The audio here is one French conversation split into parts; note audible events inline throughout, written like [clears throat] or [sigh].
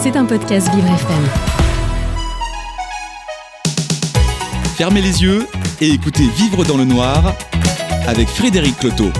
C'est un podcast Vivre FM. Fermez les yeux et écoutez Vivre dans le noir avec Frédéric Cloteau.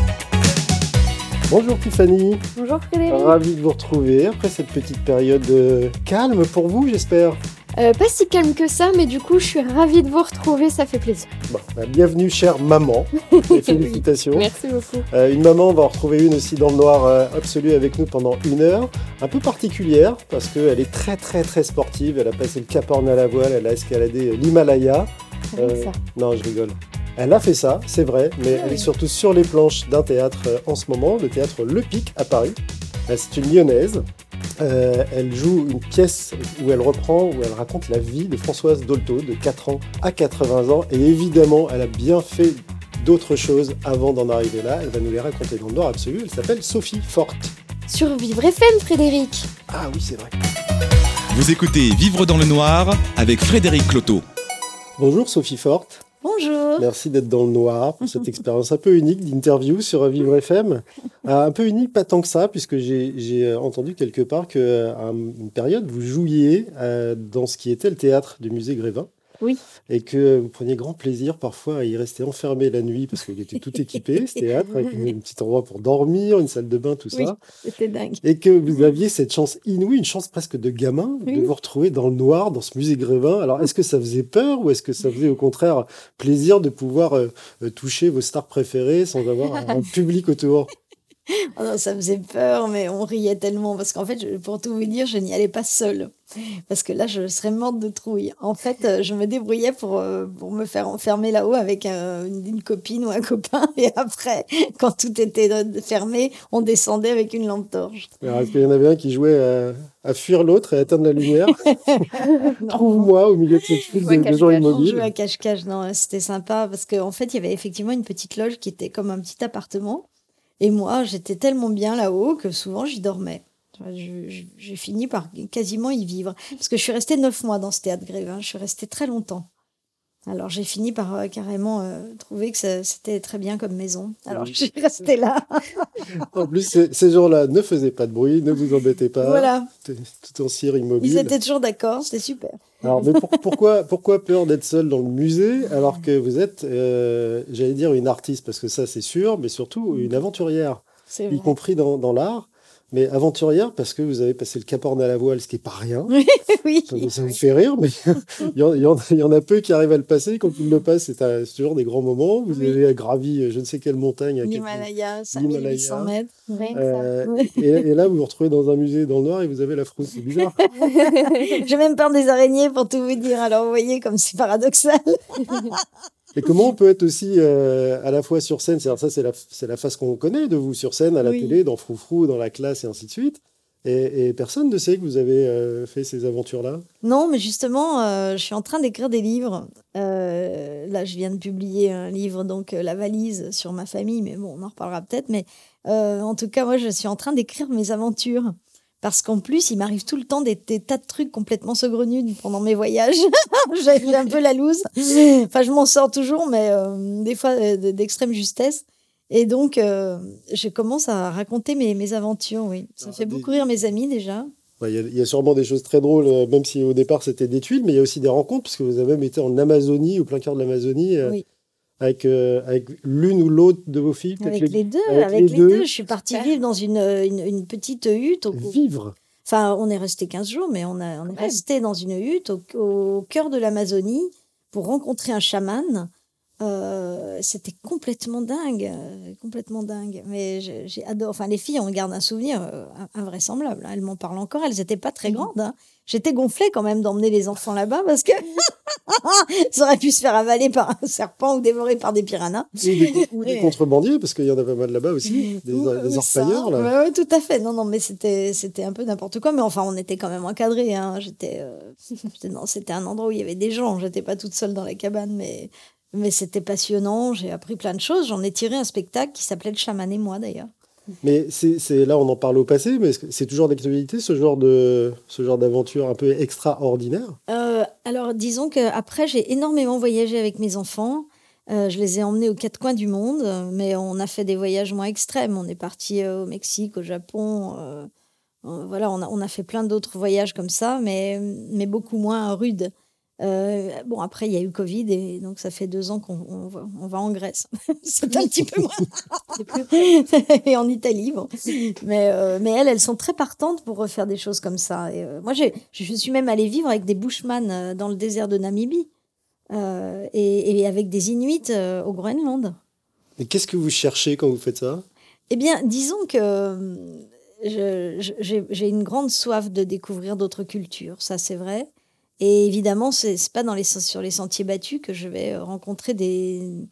Bonjour Tiffany, Bonjour Frédéric. ravi de vous retrouver après cette petite période calme pour vous j'espère. Euh, pas si calme que ça, mais du coup, je suis ravie de vous retrouver, ça fait plaisir. Bon, bah, bienvenue chère maman [laughs] et félicitations. Merci beaucoup. Euh, une maman, on va en retrouver une aussi dans le noir euh, absolu avec nous pendant une heure, un peu particulière parce qu'elle est très très très sportive, elle a passé le Cap Horn à la voile, elle a escaladé l'Himalaya. Euh, ça. Non, je rigole. Elle a fait ça, c'est vrai, mais Ah elle est surtout sur les planches d'un théâtre en ce moment, le théâtre Le Pic à Paris. C'est une lyonnaise. Euh, elle joue une pièce où elle reprend, où elle raconte la vie de Françoise Dolto de 4 ans à 80 ans. Et évidemment, elle a bien fait d'autres choses avant d'en arriver là. Elle va nous les raconter dans le noir absolu. Elle s'appelle Sophie Forte. Sur Vivre FM, Frédéric. Ah oui, c'est vrai. Vous écoutez Vivre dans le noir avec Frédéric Cloteau. Bonjour Sophie Forte. Bonjour. Merci d'être dans le noir pour cette [laughs] expérience un peu unique d'interview sur Vivre FM. Euh, un peu unique, pas tant que ça, puisque j'ai euh, entendu quelque part qu'à une période, vous jouiez euh, dans ce qui était le théâtre du musée Grévin. Oui. Et que vous preniez grand plaisir parfois à y rester enfermé la nuit, parce qu'il était tout équipé, ce théâtre, avec un petit endroit pour dormir, une salle de bain, tout Oui. ça. C'était dingue. Et que vous aviez cette chance inouïe, une chance presque de gamin, de vous retrouver dans le noir, dans ce musée Grévin. Alors, est-ce que ça faisait peur ou est-ce que ça faisait au contraire plaisir de pouvoir euh, euh, toucher vos stars préférées sans avoir un, public autour? Ça faisait peur, mais on riait tellement parce qu'en fait, pour tout vous dire, je n'y allais pas seule. Parce que là, je serais morte de trouille. En fait, euh, je me débrouillais pour, euh, pour me faire enfermer là-haut avec euh, une, copine ou un copain. [laughs] Et après, quand tout était fermé, on descendait avec une lampe torche. Alors, est-ce qu'il y en avait un qui jouait à, à fuir l'autre et à atteindre la lumière? [laughs] Trouve-moi au milieu de cette foule de, de gens on On immobiles. jouait à cache-cache, non, c'était sympa parce qu'en fait, il y avait effectivement une petite loge qui était comme un petit appartement. Et moi, j'étais tellement bien là-haut que souvent j'y dormais. J'ai fini par quasiment y vivre. Parce que je suis restée neuf mois dans ce théâtre Grévin. Je suis restée très longtemps. Alors j'ai fini par euh, carrément euh, trouver que ça- c'était très bien comme maison. Alors Oui. je suis restée là. [laughs] En plus, ces, ces gens-là ne faisaient pas de bruit, ne vous embêtez pas. voilà. Tout tout en cire immobile. Ils étaient toujours d'accord. C'était super. Alors, mais pour- pourquoi, pourquoi peur d'être seul dans le musée alors que vous êtes, euh, j'allais dire, une artiste, parce que ça c'est sûr, mais surtout une aventurière, C'est y vrai. compris dans, dans l'art. Mais aventurière parce que vous avez passé le Cap Horn à la voile, ce qui est pas rien. [laughs] oui. Ça, ça vous fait rire, mais [laughs] il y, en, il y en- il y en a peu qui arrivent à le passer. Quand ils le passent, c'est toujours des grands moments. Vous Oui. avez gravi euh, je ne sais quelle montagne. L'Himalaya, 5800 mètres. Euh, et, et là, vous vous retrouvez dans un musée dans le noir et vous avez la frousse. C'est bizarre. [laughs] J'ai même peur des araignées pour tout vous dire. Alors vous voyez comme c'est paradoxal. Et comment on peut être aussi euh, à la fois sur scène, c'est-à-dire ça c'est la, c'est la face qu'on connaît de vous sur scène, à la Oui. télé, dans Froufrou, dans la classe et ainsi de suite. Et, et personne ne sait que vous avez euh, fait ces aventures-là? Non, mais justement, euh, je suis en train d'écrire des livres. Là, je viens de publier un livre, donc La valise sur ma famille, mais bon, on en reparlera peut-être. Mais en tout cas, moi, je suis en train d'écrire mes aventures. Parce qu'en plus, il m'arrive tout le temps des, des tas de trucs complètement saugrenus pendant mes voyages. [laughs] J'ai un peu la loose. Enfin, je m'en sors toujours, mais euh, des fois euh, d'extrême justesse. Et donc, euh, je commence à raconter mes, mes aventures, oui. Ça fait des- beaucoup rire mes amis déjà. Ouais, Il y, y a sûrement des choses très drôles, même si au départ c'était des tuiles, mais il y a aussi des rencontres, puisque vous avez même été en Amazonie, au plein cœur de l'Amazonie, Oui. Avec, euh, avec l'une ou l'autre de vos filles. peut-être Avec les deux, avec avec, les les, deux. deux. Je suis partie Super. vivre dans une, une, une petite hutte. Au, Vivre. enfin, on est resté 15 jours, mais on, a, on est Ouais. resté dans une hutte au, au cœur de l'Amazonie pour rencontrer un chaman. Euh, C'était complètement dingue, euh, complètement dingue. Mais j'ai adoré. Enfin, les filles, on garde un souvenir euh, invraisemblable. hein. Elles m'en parlent encore. Elles n'étaient pas très grandes. hein. J'étais gonflée quand même d'emmener les enfants là-bas parce que [laughs] ça aurait pu se faire avaler par un serpent ou dévorer par des piranhas. Ou des, ou des Oui. contrebandiers, parce qu'il y en a pas mal là-bas aussi, des, Ou- des ou orpailleurs. Là. Ouais, tout à fait. Non, non, mais c'était, c'était un peu n'importe quoi. Mais enfin, on était quand même encadrés. Hein. J'étais, euh, [laughs] c'était un endroit où il y avait des gens. J'étais pas toute seule dans la cabane, mais, mais c'était passionnant. J'ai appris plein de choses. J'en ai tiré un spectacle qui s'appelait Le chaman et moi, d'ailleurs. Mais c'est là, on en parle au passé, mais c'est toujours d'actualité, ce genre de ce genre d'aventure un peu extraordinaire? Euh, alors, disons qu'après, j'ai énormément voyagé avec mes enfants. Euh, je les ai emmenés aux quatre coins du monde, mais on a fait des voyages moins extrêmes. On est parti euh, au Mexique, au Japon, voilà, on a, on a fait plein d'autres voyages comme ça, mais, mais beaucoup moins rudes. Euh, bon, après, il y a eu Covid et donc ça fait deux ans qu'on on va, on va en Grèce. [laughs] c'est un petit peu moins. et en Italie, bon. Mais, euh, mais elles, elles sont très partantes pour refaire des choses comme ça. Et, euh, moi, je suis même allée vivre avec des Bushman dans le désert de Namibie et, et, avec des Inuits au Groenland. Et qu'est-ce que vous cherchez quand vous faites ça? Eh bien, disons que j'ai une grande soif de découvrir d'autres cultures, ça c'est vrai. Et évidemment, c'est pas sur les sentiers battus que je vais rencontrer des,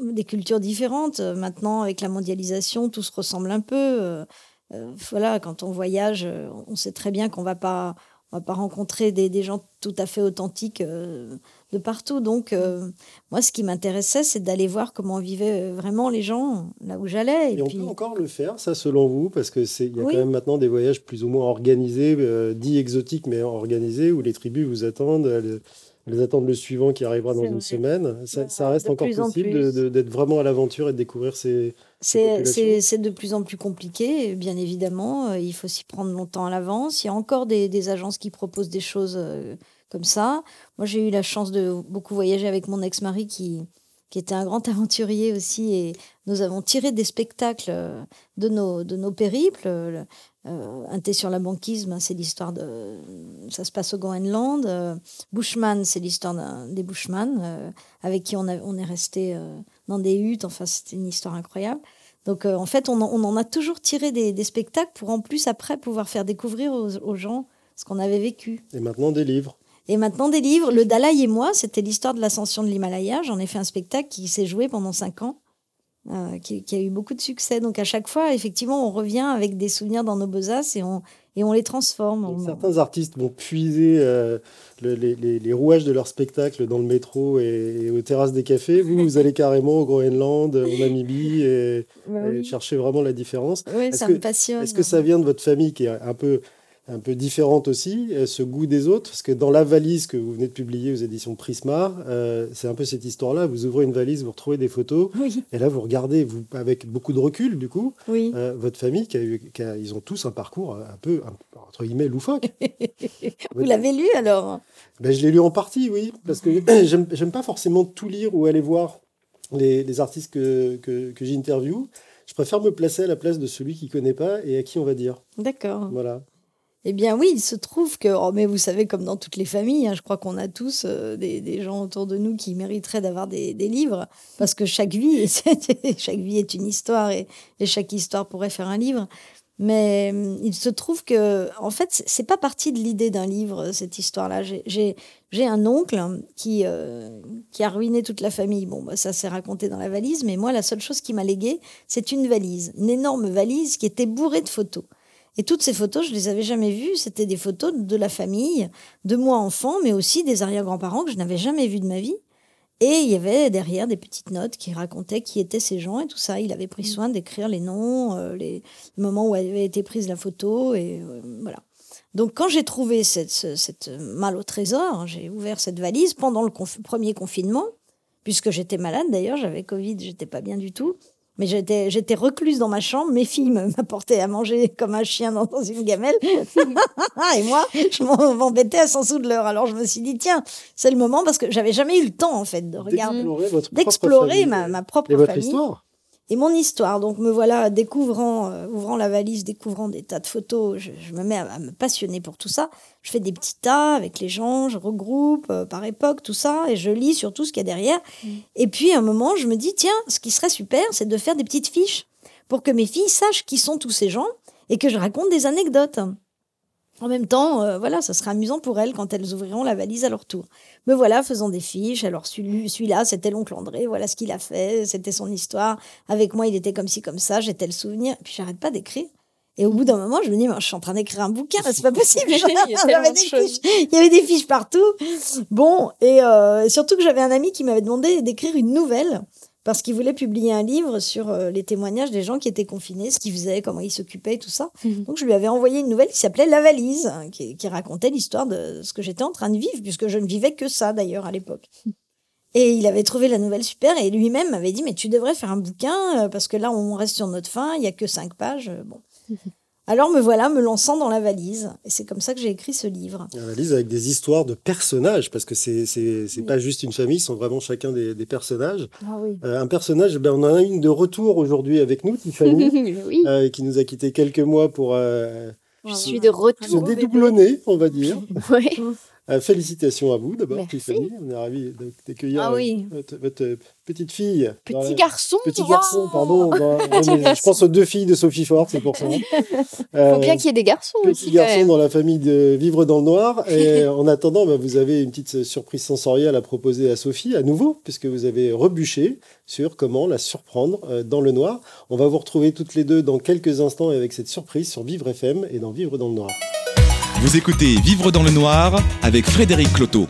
des cultures différentes. Maintenant, avec la mondialisation, tout se ressemble un peu. Euh, euh, voilà, quand on voyage, on sait très bien qu'on va pas on va pas rencontrer des, des, gens tout à fait authentiques euh, de partout. Donc, euh, moi, ce qui m'intéressait, c'est d'aller voir comment vivaient euh, vraiment les gens là où j'allais. Et, on peut encore le faire, ça, selon vous Parce qu'il y a quand même maintenant des voyages plus ou moins organisés, dits exotiques, mais organisés, où les tribus vous attendent. Elles, attendent le suivant qui arrivera dans une semaine. Ça, ça reste encore possible d'être vraiment à l'aventure et de découvrir ces, c'est de plus en plus compliqué, bien évidemment. Euh, il faut s'y prendre longtemps à l'avance. Il y a encore des, agences qui proposent des choses euh, comme ça. Moi, j'ai eu la chance de beaucoup voyager avec mon ex-mari qui, qui était un grand [laughs] aventurier aussi. Et nous avons tiré des spectacles euh, de nos, de nos périples. Un thé sur la banquise, ben, c'est l'histoire de. Ça se passe au Groenland. Bushman, c'est l'histoire des Bushman, avec qui on, on est resté dans des huttes. Enfin, c'était une histoire incroyable. Donc, euh, en fait, on en, a toujours tiré des, spectacles pour en plus, après, pouvoir faire découvrir aux, gens ce qu'on avait vécu. Et maintenant, des livres. Et maintenant, des livres. Le Dalai et moi, c'était l'histoire de l'ascension de l'Himalaya. J'en ai fait un spectacle qui s'est joué pendant cinq ans. Euh, qui, a eu beaucoup de succès. Donc à chaque fois, effectivement, on revient avec des souvenirs dans nos besaces et on, et on les transforme. certains artistes vont puiser euh, les, les, rouages de leur spectacle dans le métro et, aux terrasses des cafés. Vous, vous allez carrément au Groenland, en [laughs] Namibie et, bah chercher vraiment la différence. Oui, ça me passionne. Est-ce que ça vient de votre famille qui est un peu un peu différente aussi, euh, ce goût des autres, parce que dans la valise que vous venez de publier aux éditions Prisma, euh, c'est un peu cette histoire-là. Vous ouvrez une valise, vous retrouvez des photos, et là vous regardez, vous avec beaucoup de recul du coup, euh, votre famille, qui a eu, ils ont tous un parcours un peu entre guillemets loufoque. [laughs] vous l'avez lu alors? Ben, je l'ai lu en partie, oui, parce que [clears throat] j'aime pas forcément tout lire ou aller voir les, artistes que, que, que j'interviewe. Je préfère me placer à la place de celui qui connaît pas et à qui on va dire. D'accord. Voilà. Eh bien oui, il se trouve que, oh, mais vous savez, comme dans toutes les familles, hein, je crois qu'on a tous euh, des, gens autour de nous qui mériteraient d'avoir des, livres, parce que chaque vie, [laughs] chaque vie est une histoire et, chaque histoire pourrait faire un livre. Mais hum, il se trouve que, en fait, c'est pas parti de l'idée d'un livre, cette histoire-là. J'ai un oncle qui, euh, qui a ruiné toute la famille. Bon, bah, ça s'est raconté dans la valise, mais moi, la seule chose qui m'a légué, c'est une valise, une énorme valise qui était bourrée de photos. Et toutes ces photos, je les avais jamais vues. C'était des photos de la famille, de moi enfant, mais aussi des arrière-grands-parents que je n'avais jamais vus de ma vie. Et il y avait derrière des petites notes qui racontaient qui étaient ces gens et tout ça. Il avait pris mm. soin d'écrire les noms, euh, les, moments où avait été prise la photo et euh, voilà. Donc quand j'ai trouvé cette, cette, malle au trésor, j'ai ouvert cette valise pendant le premier confinement, puisque j'étais malade d'ailleurs, j'avais Covid, j'étais pas bien du tout. Mais j'étais, j'étais recluse dans ma chambre. Mes filles [laughs] m'apportaient à manger comme un chien dans, une gamelle. [laughs] et moi, je m'embêtais à s'en de l'heure. Alors je me suis dit, tiens, c'est le moment parce que j'avais jamais eu le temps, en fait, de regarder, d'explorer ma, ma, propre et votre famille. Histoire et mon histoire. Donc me voilà découvrant, euh, ouvrant la valise, découvrant des tas de photos. Je, me mets à, me passionner pour tout ça. Je fais des petits tas avec les gens, je regroupe euh, par époque tout ça et je lis sur tout ce qu'il y a derrière. Mm. Et puis à un moment, je me dis tiens, ce qui serait super, c'est de faire des petites fiches pour que mes filles sachent qui sont tous ces gens et que je raconte des anecdotes. En même temps, euh, voilà, ça sera amusant pour elles quand elles ouvriront la valise à leur tour. Me voilà faisant des fiches. Alors celui-là, c'était l'oncle André. Voilà ce qu'il a fait. C'était son histoire. Avec moi, il était comme ci, comme ça. J'étais le souvenir. Et puis j'arrête pas d'écrire. Et au bout d'un moment, je me dis, je suis en train d'écrire un bouquin, c'est pas possible. [laughs] il, y il y avait des fiches partout. Bon, et euh, surtout que j'avais un ami qui m'avait demandé d'écrire une nouvelle parce qu'il voulait publier un livre sur euh, les témoignages des gens qui étaient confinés, ce qu'ils faisaient, comment ils s'occupaient, tout ça. Mhm. Donc je lui avais envoyé une nouvelle qui s'appelait La valise, hein, qui, racontait l'histoire de ce que j'étais en train de vivre, puisque je ne vivais que ça d'ailleurs à l'époque. Et il avait trouvé la nouvelle super et lui-même m'avait dit mais tu devrais faire un bouquin euh, parce que là on reste sur notre fin, il y a que cinq pages. Euh, bon. Alors me voilà me lançant dans la valise. Et c'est comme ça que j'ai écrit ce livre. La valise avec des histoires de personnages, parce que c'est c'est c'est Oui. pas juste une famille, ils sont vraiment chacun des, des personnages. Ah oui. Euh, un personnage, ben, on en a une de retour aujourd'hui avec nous, Tiffany, [laughs] oui, euh, qui nous a quitté quelques mois pour euh, je suis de se retour. bébé. dédoublonner, on va dire. [laughs] Ouais. Euh, félicitations à vous d'abord. Tiffany. On est ravis d'accueillir Ah euh, oui. votre, votre petite fille. Petit la- garçon. Petit garçon, pardon. dans-. [laughs] Je pense aux deux filles de Sophie Ford, c'est pour ça. [laughs] Faut Euh, bien qu'il y ait des garçons Petit aussi. garçon dans la famille de Vivre dans le Noir. [laughs] Et en attendant, bah, vous avez une petite surprise sensorielle à proposer à Sophie, à nouveau, puisque vous avez rebuché sur comment la surprendre euh, dans le noir. On va vous retrouver toutes les deux dans quelques instants avec cette surprise sur Vivre FM et dans Vivre dans le Noir. Vous écoutez Vivre dans le noir avec Frédéric Cloteau.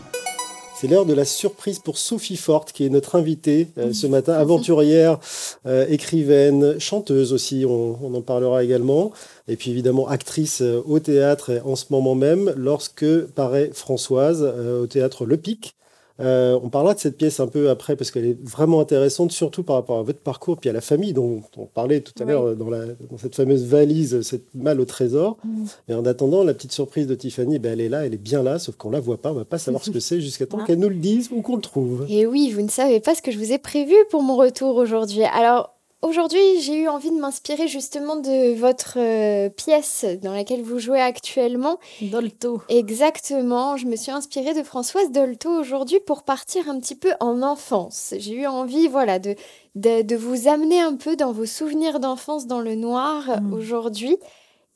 C'est l'heure de la surprise pour Sophie Forte, qui est notre invitée euh, ce matin, aventurière, euh, écrivaine, chanteuse aussi, on, en parlera également, et puis évidemment actrice euh, au théâtre en ce moment même, lorsque paraît Françoise au théâtre Le Pic. Euh, on parlera de cette pièce un peu après parce qu'elle est vraiment intéressante, surtout par rapport à votre parcours, puis à la famille dont on parlait tout à Oui. l'heure euh, dans, cette fameuse valise, cette malle au trésor. Mm. Et en attendant, la petite surprise de Tiffany, ben, elle est là, elle est bien là, sauf qu'on la voit pas, on va pas savoir ce que c'est jusqu'à temps [laughs] Ah. qu'elle nous le dise ou qu'on le trouve. Et oui, vous ne savez pas ce que je vous ai prévu pour mon retour aujourd'hui. Alors, aujourd'hui, j'ai eu envie de m'inspirer justement de votre euh, pièce dans laquelle vous jouez actuellement. Dolto. Exactement, je me suis inspirée de Françoise Dolto aujourd'hui pour partir un petit peu en enfance. J'ai eu envie, voilà, de, de, de vous amener un peu dans vos souvenirs d'enfance dans le noir Mm. aujourd'hui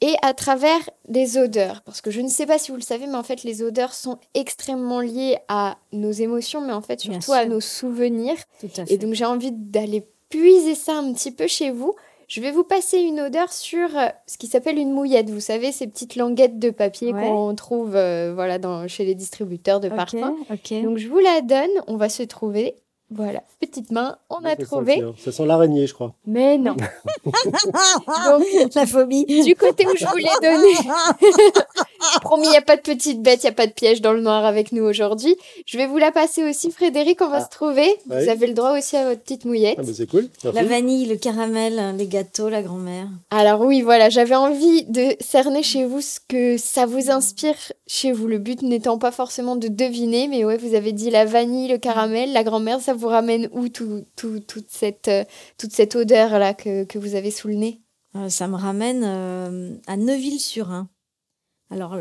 et à travers les odeurs. Parce que je ne sais pas si vous le savez, mais en fait, les odeurs sont extrêmement liées à nos émotions, mais en fait, surtout à nos souvenirs. Tout à fait. Et donc j'ai envie d'aller puiser ça un petit peu chez vous. Je vais vous passer une odeur sur euh, ce qui s'appelle une mouillette. Vous savez, ces petites languettes de papier Ouais. qu'on trouve euh, voilà, dans, chez les distributeurs de parfums. ok. Donc je vous la donne. On va se trouver. Voilà, petite main, on a trouvé. Ça sent l'araignée, je crois. Mais non. [laughs] Donc, la phobie. du côté où je vous l'ai donné, [laughs] [laughs] promis, il n'y a pas de petite bête, il n'y a pas de piège dans le noir avec nous aujourd'hui. Je vais vous la passer aussi, Frédéric, on va Ah. se trouver. Ouais. Vous avez le droit aussi à votre petite mouillette. Ah, bah, c'est cool. Merci. La vanille, le caramel, les gâteaux, la grand-mère. Alors oui, voilà, j'avais envie de cerner chez vous ce que ça vous inspire chez vous. Le but n'étant pas forcément de deviner, mais ouais, vous avez dit la vanille, le caramel, la grand-mère, ça vous ramène où tout, tout- toute cette, euh, toute cette odeur-là que, que vous avez sous le nez? Euh, ça me ramène euh, à Neuville-sur-Ain. Alors,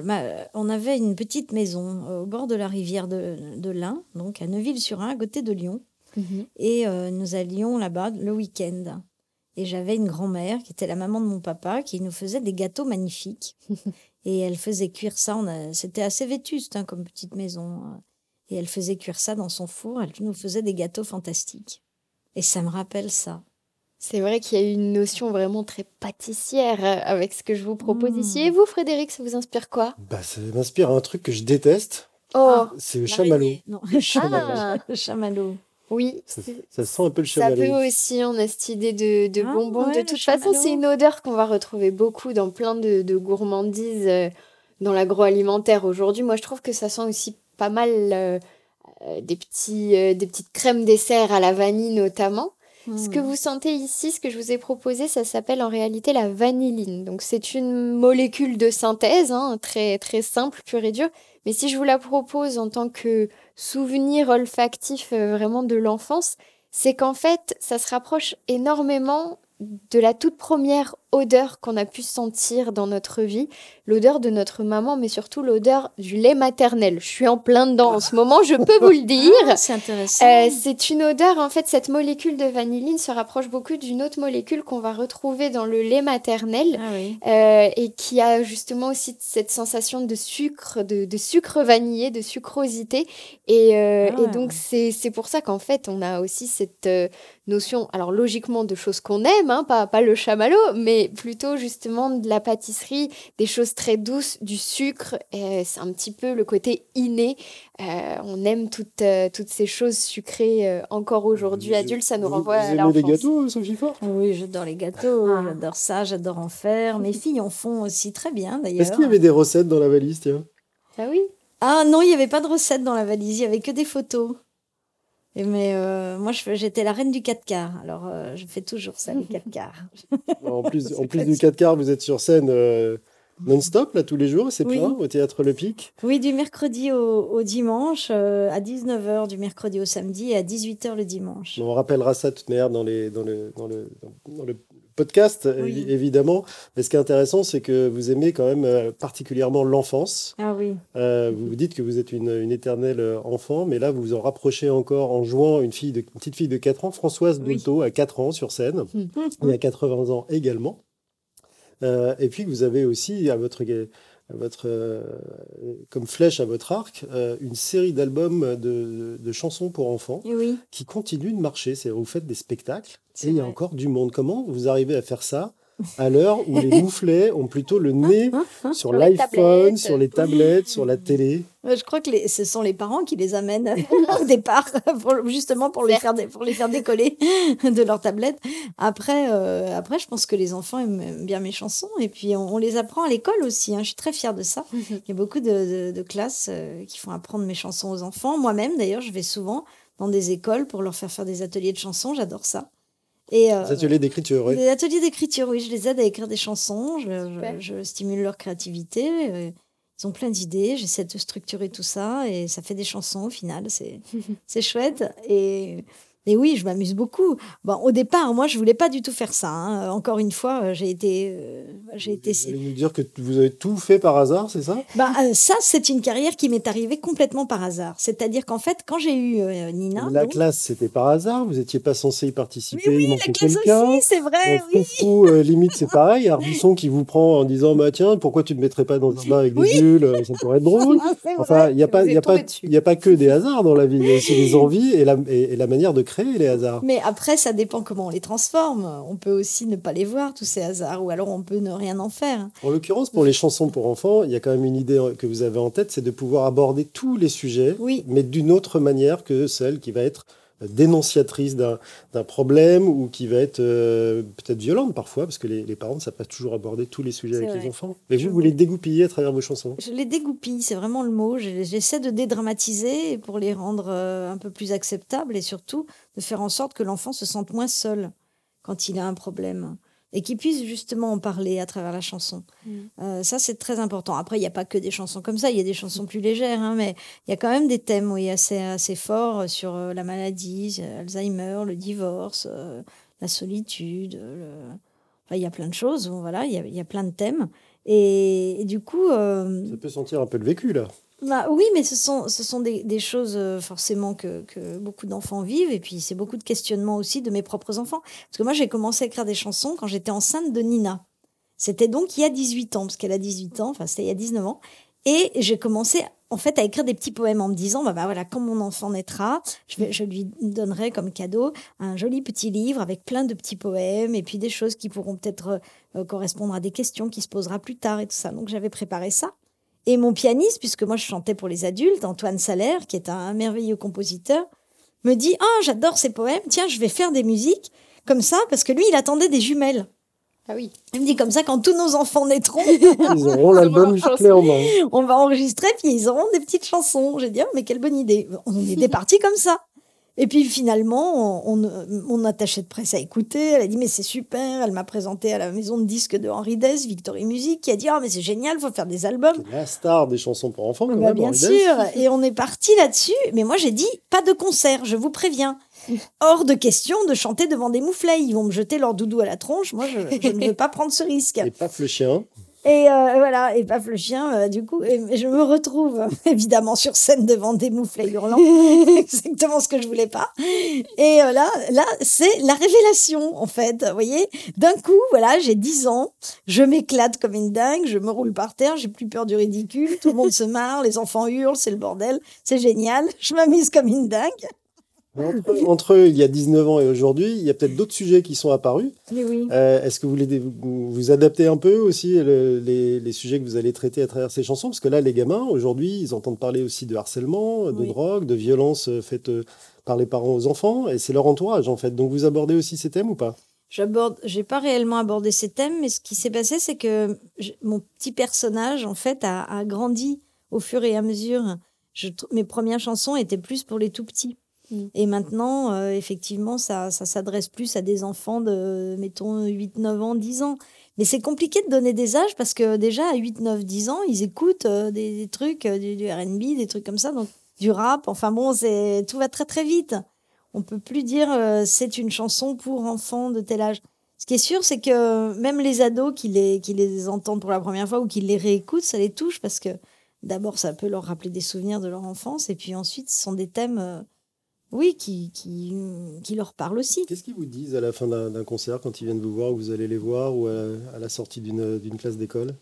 on avait une petite maison euh, au bord de la rivière de, de l'Ain, donc à Neuville-sur-Ain, à côté de Lyon. Et euh, nous allions là-bas le week-end. Et j'avais une grand-mère qui était la maman de mon papa qui nous faisait des gâteaux magnifiques. [laughs] et elle faisait cuire ça. a- C'était assez vétuste hein, comme petite maison. euh. Et elle faisait cuire ça dans son four. Elle nous faisait des gâteaux fantastiques. Et ça me rappelle ça. C'est vrai qu'il y a une notion vraiment très pâtissière euh, avec ce que je vous propose Mm. ici. Et vous, Frédéric, ça vous inspire quoi? Bah, ça m'inspire un truc que je déteste, Oh, c'est le chamallow. L'araignée. Non, Le chamallow. ah, le chamallow. oui. Ça, c'est- ça sent un peu le Ça chamallow. peut aussi, on a cette idée de, de Ah, bonbons. ouais, de toute façon, c'est une odeur qu'on va retrouver beaucoup dans plein de, de gourmandises euh, dans l'agroalimentaire aujourd'hui. Moi, je trouve que ça sent aussi pas mal euh, euh, des, petits, euh, des petites crèmes dessert à la vanille notamment. Ce Hmm. que vous sentez ici, ce que je vous ai proposé, ça s'appelle en réalité la vanilline. Donc c'est une molécule de synthèse, hein, très très simple, pure et dure. Mais si je vous la propose en tant que souvenir olfactif euh, vraiment de l'enfance, c'est qu'en fait, ça se rapproche énormément de la toute première odeur qu'on a pu sentir dans notre vie, l'odeur de notre maman, mais surtout l'odeur du lait maternel. Je suis en plein dedans en ce moment, je peux vous le [laughs] dire. Ah, c'est intéressant. Euh, c'est une odeur, en fait, cette molécule de vanilline se rapproche beaucoup d'une autre molécule qu'on va retrouver dans le lait maternel. ah oui. euh, et qui a justement aussi cette sensation de sucre, de, de sucre vanillé, de sucrosité. Et, euh, Ah et donc, c'est pour ça qu'en fait, on a aussi cette notion, alors logiquement, de choses qu'on aime, hein, pas, pas le chamallow, mais plutôt justement de la pâtisserie, des choses très douces, du sucre. et C'est un petit peu le côté inné. Euh, on aime toutes, euh, toutes ces choses sucrées euh, encore aujourd'hui. Vous- Adultes, ça nous vous- renvoie vous à aimez l'enfance. les gâteaux, Sophie Fort? Oui, j'adore les gâteaux, Ah. j'adore ça, j'adore en faire. Mes [laughs] filles en font aussi très bien d'ailleurs. Est-ce qu'il y avait des recettes dans la valise, tiens? Ah oui Ah non, il n'y avait pas de recette dans la valise, il n'y avait que des photos. Et mais euh, moi, j'étais la reine du 4 quarts. Alors, euh, je fais toujours ça, les [laughs] 4 quarts. En plus, [laughs] en plus du 4 quarts, vous êtes sur scène euh, non-stop, là, tous les jours, c'est Oui. plein, au Théâtre Le Pic. Oui, du mercredi au, au dimanche, euh, à 19h du mercredi au samedi et à 18h le dimanche. On rappellera ça de toute manière dans, les, dans, le, dans, le, dans le podcast, Oui. évidemment. Mais ce qui est intéressant, c'est que vous aimez quand même euh, particulièrement l'enfance. Ah oui. Euh, vous vous dites que vous êtes une, une éternelle euh, enfant, mais là, vous vous en rapprochez encore en jouant une, fille de, une petite fille de 4 ans, Françoise Oui. Dolto, à 4 ans sur scène, et à 80 ans également. Euh, et puis, vous avez aussi à votre, votre, euh, comme flèche à votre arc euh, une série d'albums de, de chansons pour enfants Et oui. qui continuent de marcher. C'est vous faites des spectacles et il y a encore du monde. Comment vous arrivez à faire ça à l'heure où les [laughs] mouflets ont plutôt le nez sur Sur les l'iPhone, sur les tablettes, sur la télé Je crois que les- ce sont les parents qui les amènent [laughs] [laughs] au départ, pour- justement pour les, faire, dé- pour les faire décoller de leur tablette. Après, euh, après, je pense que les enfants aiment aiment bien mes chansons. Et puis, on, on les apprend à l'école aussi. hein. Je suis très fière de ça. Il y a beaucoup de, de- de classes euh, qui font apprendre mes chansons aux enfants. Moi-même, d'ailleurs, je vais souvent dans des écoles pour leur faire faire des ateliers de chansons. J'adore ça. Et, euh, Des ateliers d'écriture, oui. des ateliers d'écriture, oui, je les aide à écrire des chansons, je, je- je stimule leur créativité. euh, Ils ont plein d'idées, j'essaie de structurer tout ça et ça fait des chansons au final, c'est [laughs] c'est chouette. Et, et oui, je m'amuse beaucoup. Bon, au départ, moi, je voulais pas du tout faire ça. hein. Encore une fois, euh, j'ai été, euh, j'ai été. Vous allez nous dire que vous avez tout fait par hasard, c'est ça? Bah, euh, ça, c'est une carrière qui m'est arrivée complètement par hasard. C'est-à-dire qu'en fait, quand j'ai eu euh, Nina, La donc- classe, c'était par hasard. Vous n'étiez pas censé y participer. Mais oui, il la manquait classe quelqu'un. aussi, c'est vrai, oui. Foufou, limite, c'est pareil. Arbusson qui vous prend en disant bah, Tiens, pourquoi tu ne te mettrais pas dans un bain avec des Oui. bulles Ça pourrait être [laughs] drôle. Ah, c'est Enfin, il n'y a, pas- il a, pas- il a pas que des hasards dans la vie. Il y a aussi les envies et la, et, et la manière de créer les hasards. Mais après, ça dépend comment on les transforme. On peut aussi ne pas les voir, tous ces hasards, ou alors on peut ne rien en faire. En l'occurrence, pour les chansons pour enfants, il y a quand même une idée que vous avez en tête c'est de pouvoir aborder tous les sujets, Oui. mais d'une autre manière que celle qui va être dénonciatrice d'un d'un problème ou qui va être euh, peut-être violente parfois, parce que les, les parents ne savent pas toujours aborder tous les sujets avec les enfants. Mais vous, vous les dégoupillez à travers vos chansons. Je les dégoupille, c'est vraiment le mot. Je- J'essaie de dédramatiser pour les rendre euh, un peu plus acceptables et surtout de faire en sorte que l'enfant se sente moins seul quand il a un problème et qu'il puisse justement en parler à travers la chanson. Mm. Euh, ça, c'est très important. Après, il n'y a pas que des chansons comme ça, il y a des chansons plus légères, hein, mais il y a quand même des thèmes oui, assez, assez forts sur euh, la maladie, euh, Alzheimer, le divorce, euh, la solitude. le- Enfin, il y a plein de choses, voilà, il y a, il y a plein de thèmes. Et, et du coup, euh, Ça peut sentir un peu le vécu, là. Bah, oui, mais ce sont, ce sont des, des choses euh, forcément que, que beaucoup d'enfants vivent. Et puis, c'est beaucoup de questionnements aussi de mes propres enfants. Parce que moi, j'ai commencé à écrire des chansons quand j'étais enceinte de Nina. C'était donc il y a 18 ans, parce qu'elle a 18 ans, enfin, c'était il y a 19 ans. Et j'ai commencé, en fait, à écrire des petits poèmes en me disant, bah, bah voilà, quand mon enfant naîtra, je, je lui donnerai comme cadeau un joli petit livre avec plein de petits poèmes et puis des choses qui pourront peut-être euh, correspondre à des questions qui se posera plus tard et tout ça. Donc, j'avais préparé ça. Et mon pianiste, puisque moi je chantais pour les adultes, Antoine Salaire, qui est un merveilleux compositeur, me dit Ah, j'adore ces poèmes, tiens, je vais faire des musiques comme ça, parce que lui, il attendait des jumelles. Ah oui. Il me dit comme ça, quand tous nos enfants naîtront, [laughs] Ils auront l'album chanson. clé en main. on va enregistrer, puis ils auront des petites chansons. J'ai dit Ah, mais quelle bonne idée. On était [laughs] partis comme ça. Et puis finalement, on, on- mon attachée de presse a écouté, elle a dit mais c'est super, elle m'a présenté à la maison de disques de Henri Dess, Victory Music, qui a dit ah mais c'est génial, faut faire des albums. La star des chansons pour enfants, quand Bah, même. bien Henri sûr. Dess. Et on est parti là-dessus. Mais moi, j'ai dit pas de concert, je vous préviens. Hors de question de chanter devant des mouflets. Ils vont me jeter leur doudou à la tronche. Moi, je, je ne [laughs] veux pas prendre ce risque. Et paf le chien. Et euh, voilà, et paf le chien, euh, du coup, et, et je me retrouve euh, [laughs] évidemment sur scène devant des mouflets hurlants. [laughs] [laughs] Exactement ce que je voulais pas. Et euh, là, là c'est la révélation, en fait. Vous voyez, d'un coup, voilà, j'ai 10 ans, je m'éclate comme une dingue, je me roule par terre, j'ai plus peur du ridicule, tout le monde se marre, les enfants hurlent, c'est le bordel, c'est génial, je m'amuse comme une dingue. Entre, entre il y a 19 ans et aujourd'hui, il y a peut-être d'autres sujets qui sont apparus. Oui. Euh, Est-ce que vous voulez vous, vous adapter un peu aussi le- les, les sujets que vous allez traiter à travers ces chansons? Parce que là, les gamins, aujourd'hui, ils entendent parler aussi de harcèlement, de Oui. drogue, de violence euh, faites euh, par les parents aux enfants, et c'est leur entourage en fait. Donc vous abordez aussi ces thèmes ou pas? J'aborde, j'ai pas réellement abordé ces thèmes, mais ce qui s'est passé, c'est que mon petit personnage, en fait, a, a grandi au fur et à mesure. Je, mes premières chansons étaient plus pour les tout petits. Mm. Et maintenant, euh, effectivement, ça, ça s'adresse plus à des enfants de, mettons, 8, 9 ans, 10 ans. Mais c'est compliqué de donner des âges parce que déjà, à 8, 9, 10 ans, ils écoutent euh, des, trucs, euh, du, RB, des trucs comme ça, donc du rap. Enfin bon, tout va très très vite. On peut plus dire c'est une chanson pour enfants de tel âge. Ce qui est sûr, c'est que même les ados qui les, qui les entendent pour la première fois ou qui les réécoutent, ça les touche parce que d'abord, ça peut leur rappeler des souvenirs de leur enfance et puis ensuite, ce sont des thèmes oui, qui, qui, qui leur parlent aussi. Qu'est-ce qu'ils vous disent à la fin d'un concert quand ils viennent vous voir, ou vous allez les voir, ou à, la sortie d'une classe d'école?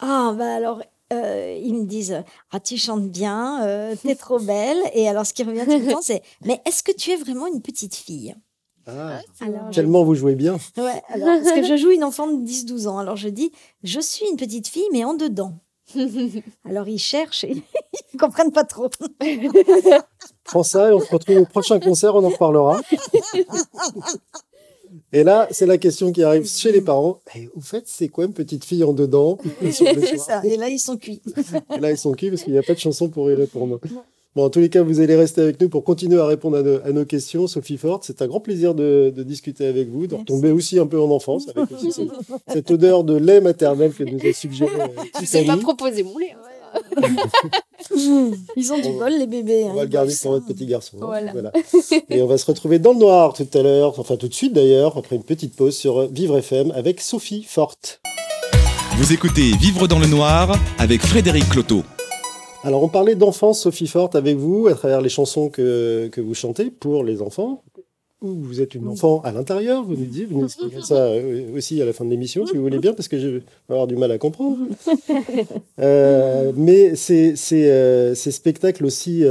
Ah, bah alors, euh, ils me disent Ah, tu chantes bien, euh, t'es trop [laughs] belle. Et alors, ce qui revient tout le temps, c'est Mais est-ce que tu es vraiment une petite fille? Ah, ah alors, tellement vous jouez bien. Ouais, alors, parce que je joue une enfant de 10-12 ans. Alors, je dis Je suis une petite fille, mais en dedans. [laughs] Alors ils cherchent et [laughs] ils comprennent pas trop. [laughs] Prends ça et on se retrouve au prochain concert, on en reparlera. Et là, c'est la question qui arrive chez les parents. Et au fait, c'est quoi une petite fille en dedans? Ça. Et là, ils sont cuits. Et là, ils sont cuits parce qu'il n'y a pas de chanson pour y répondre. Bon, en tous les cas, vous allez rester avec nous pour continuer à répondre à, nos, questions. Sophie Forte, c'est un grand plaisir de, discuter avec vous, de retomber aussi un peu en enfance, avec [laughs] aussi cette, odeur de lait maternel que nous a suggéré. Je n'ai pas proposé mon lait. Hein. [laughs] Ils ont du bol, les bébés. On hein, va le garder pour votre petit garçon. Hein. Voilà. Et on va se retrouver dans le noir tout à l'heure, enfin tout de suite d'ailleurs, après une petite pause sur Vivre FM avec Sophie Forte. Vous écoutez Vivre dans le noir avec Frédéric Cloteau. Alors, on parlait d'enfance, Sophie Forte, avec vous, à travers les chansons que, que vous chantez pour les enfants. Vous êtes une enfant à l'intérieur, vous nous dites, vous nous expliquez ça euh, aussi à la fin de l'émission, si vous voulez bien, parce que je vais avoir du mal à comprendre. [laughs] Euh, mais ces, ces, euh, ces, spectacles, aussi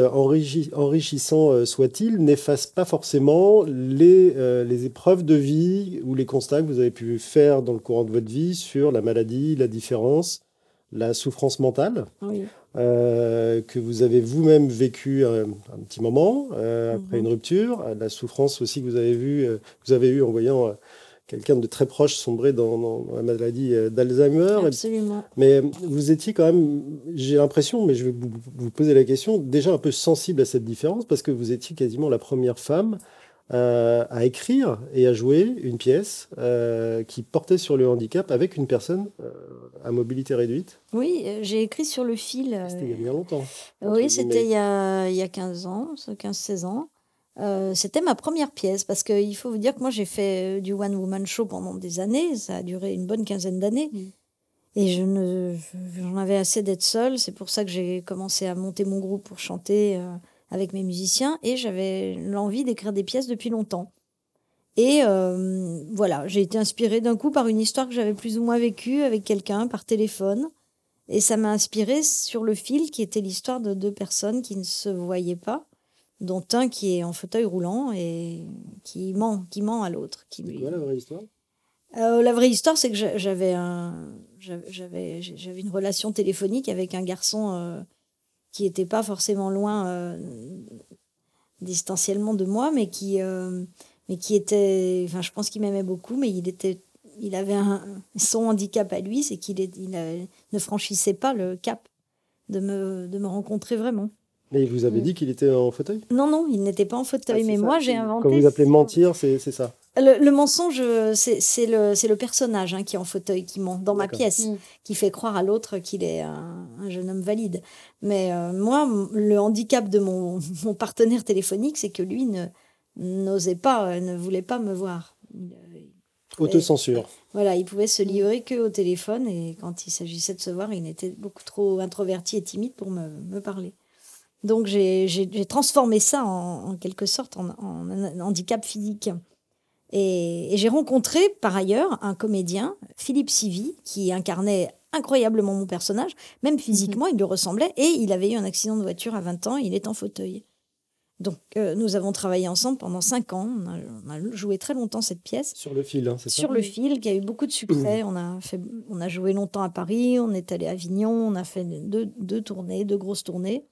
enrichissants soient-ils, n'effacent pas forcément les, les épreuves de vie ou les constats que vous avez pu faire dans le courant de votre vie sur la maladie, la différence, la souffrance mentale? Oui. Euh, que vous avez vous-même vécu un, petit moment euh, après mhm. une rupture, la souffrance aussi que vous avez, vu, euh, vous avez eu en voyant quelqu'un de très proche sombrer dans, la maladie d'Alzheimer. Absolument. Mais vous étiez quand même, j'ai l'impression, mais je vais vous, poser la question, déjà un peu sensible à cette différence parce que vous étiez quasiment la première femme euh, à écrire et à jouer une pièce euh, qui portait sur le handicap avec une personne euh, à mobilité réduite. Oui, j'ai écrit sur le fil. C'était il y a bien longtemps. Oui, c'était il, y a, il y a 15 ans, 15-16 ans. c'était ma première pièce parce qu'il faut vous dire que moi j'ai fait du one woman show pendant des années, ça a duré une bonne quinzaine d'années. Mm. Et je ne, j'en avais assez d'être seule. C'est pour ça que j'ai commencé à monter mon groupe pour chanter avec mes musiciens et j'avais l'envie d'écrire des pièces depuis longtemps. Et euh, voilà, j'ai été inspirée d'un coup par une histoire que j'avais plus ou moins vécue avec quelqu'un par téléphone. Et ça m'a inspirée sur le fil qui était l'histoire de deux personnes qui ne se voyaient pas, dont un qui est en fauteuil roulant et qui ment, qui ment à l'autre. Qui quoi la vraie histoire? Euh, La vraie histoire, c'est que j'avais un, j'avais, j'avais une relation téléphonique avec un garçon euh, qui n'était pas forcément loin euh, distanciellement de moi, mais qui, euh, mais qui était, enfin, je pense qu'il m'aimait beaucoup, mais il était, il avait un, son handicap à lui, c'est qu'il il ne franchissait pas le cap de me, de me rencontrer vraiment. Mais il vous avait mm. dit qu'il était en fauteuil? Non, non, il n'était pas en fauteuil, ah, mais moi j'ai inventé. Quand vous appelez mentir, c'est ça le, mensonge, c'est le, le, personnage hein, qui est en fauteuil, qui ment dans ma pièce, mm. qui fait croire à l'autre qu'il est un, jeune homme valide. Mais euh, moi, le handicap de mon, [laughs] mon partenaire téléphonique, c'est que lui n'osait pas, euh, ne voulait pas me voir. Autocensure. Voilà, il pouvait se livrer que au téléphone et quand il s'agissait de se voir, il était beaucoup trop introverti et timide pour me, me parler. Donc j'ai transformé ça en, en, quelque sorte en, en un handicap physique. Et, j'ai rencontré par ailleurs un comédien, Philippe Sivi, qui incarnait incroyablement mon personnage, même physiquement, il lui ressemblait, et il avait eu un accident de voiture à 20 ans, il est en fauteuil. Donc, euh, nous avons travaillé ensemble pendant 5 ans. On a, joué très longtemps cette pièce. Sur le fil, hein, c'est ça Sur le fil, qui a eu beaucoup de succès. on, a fait, on a joué longtemps à Paris, on est allé à Avignon, on a fait deux, deux tournées, deux grosses tournées,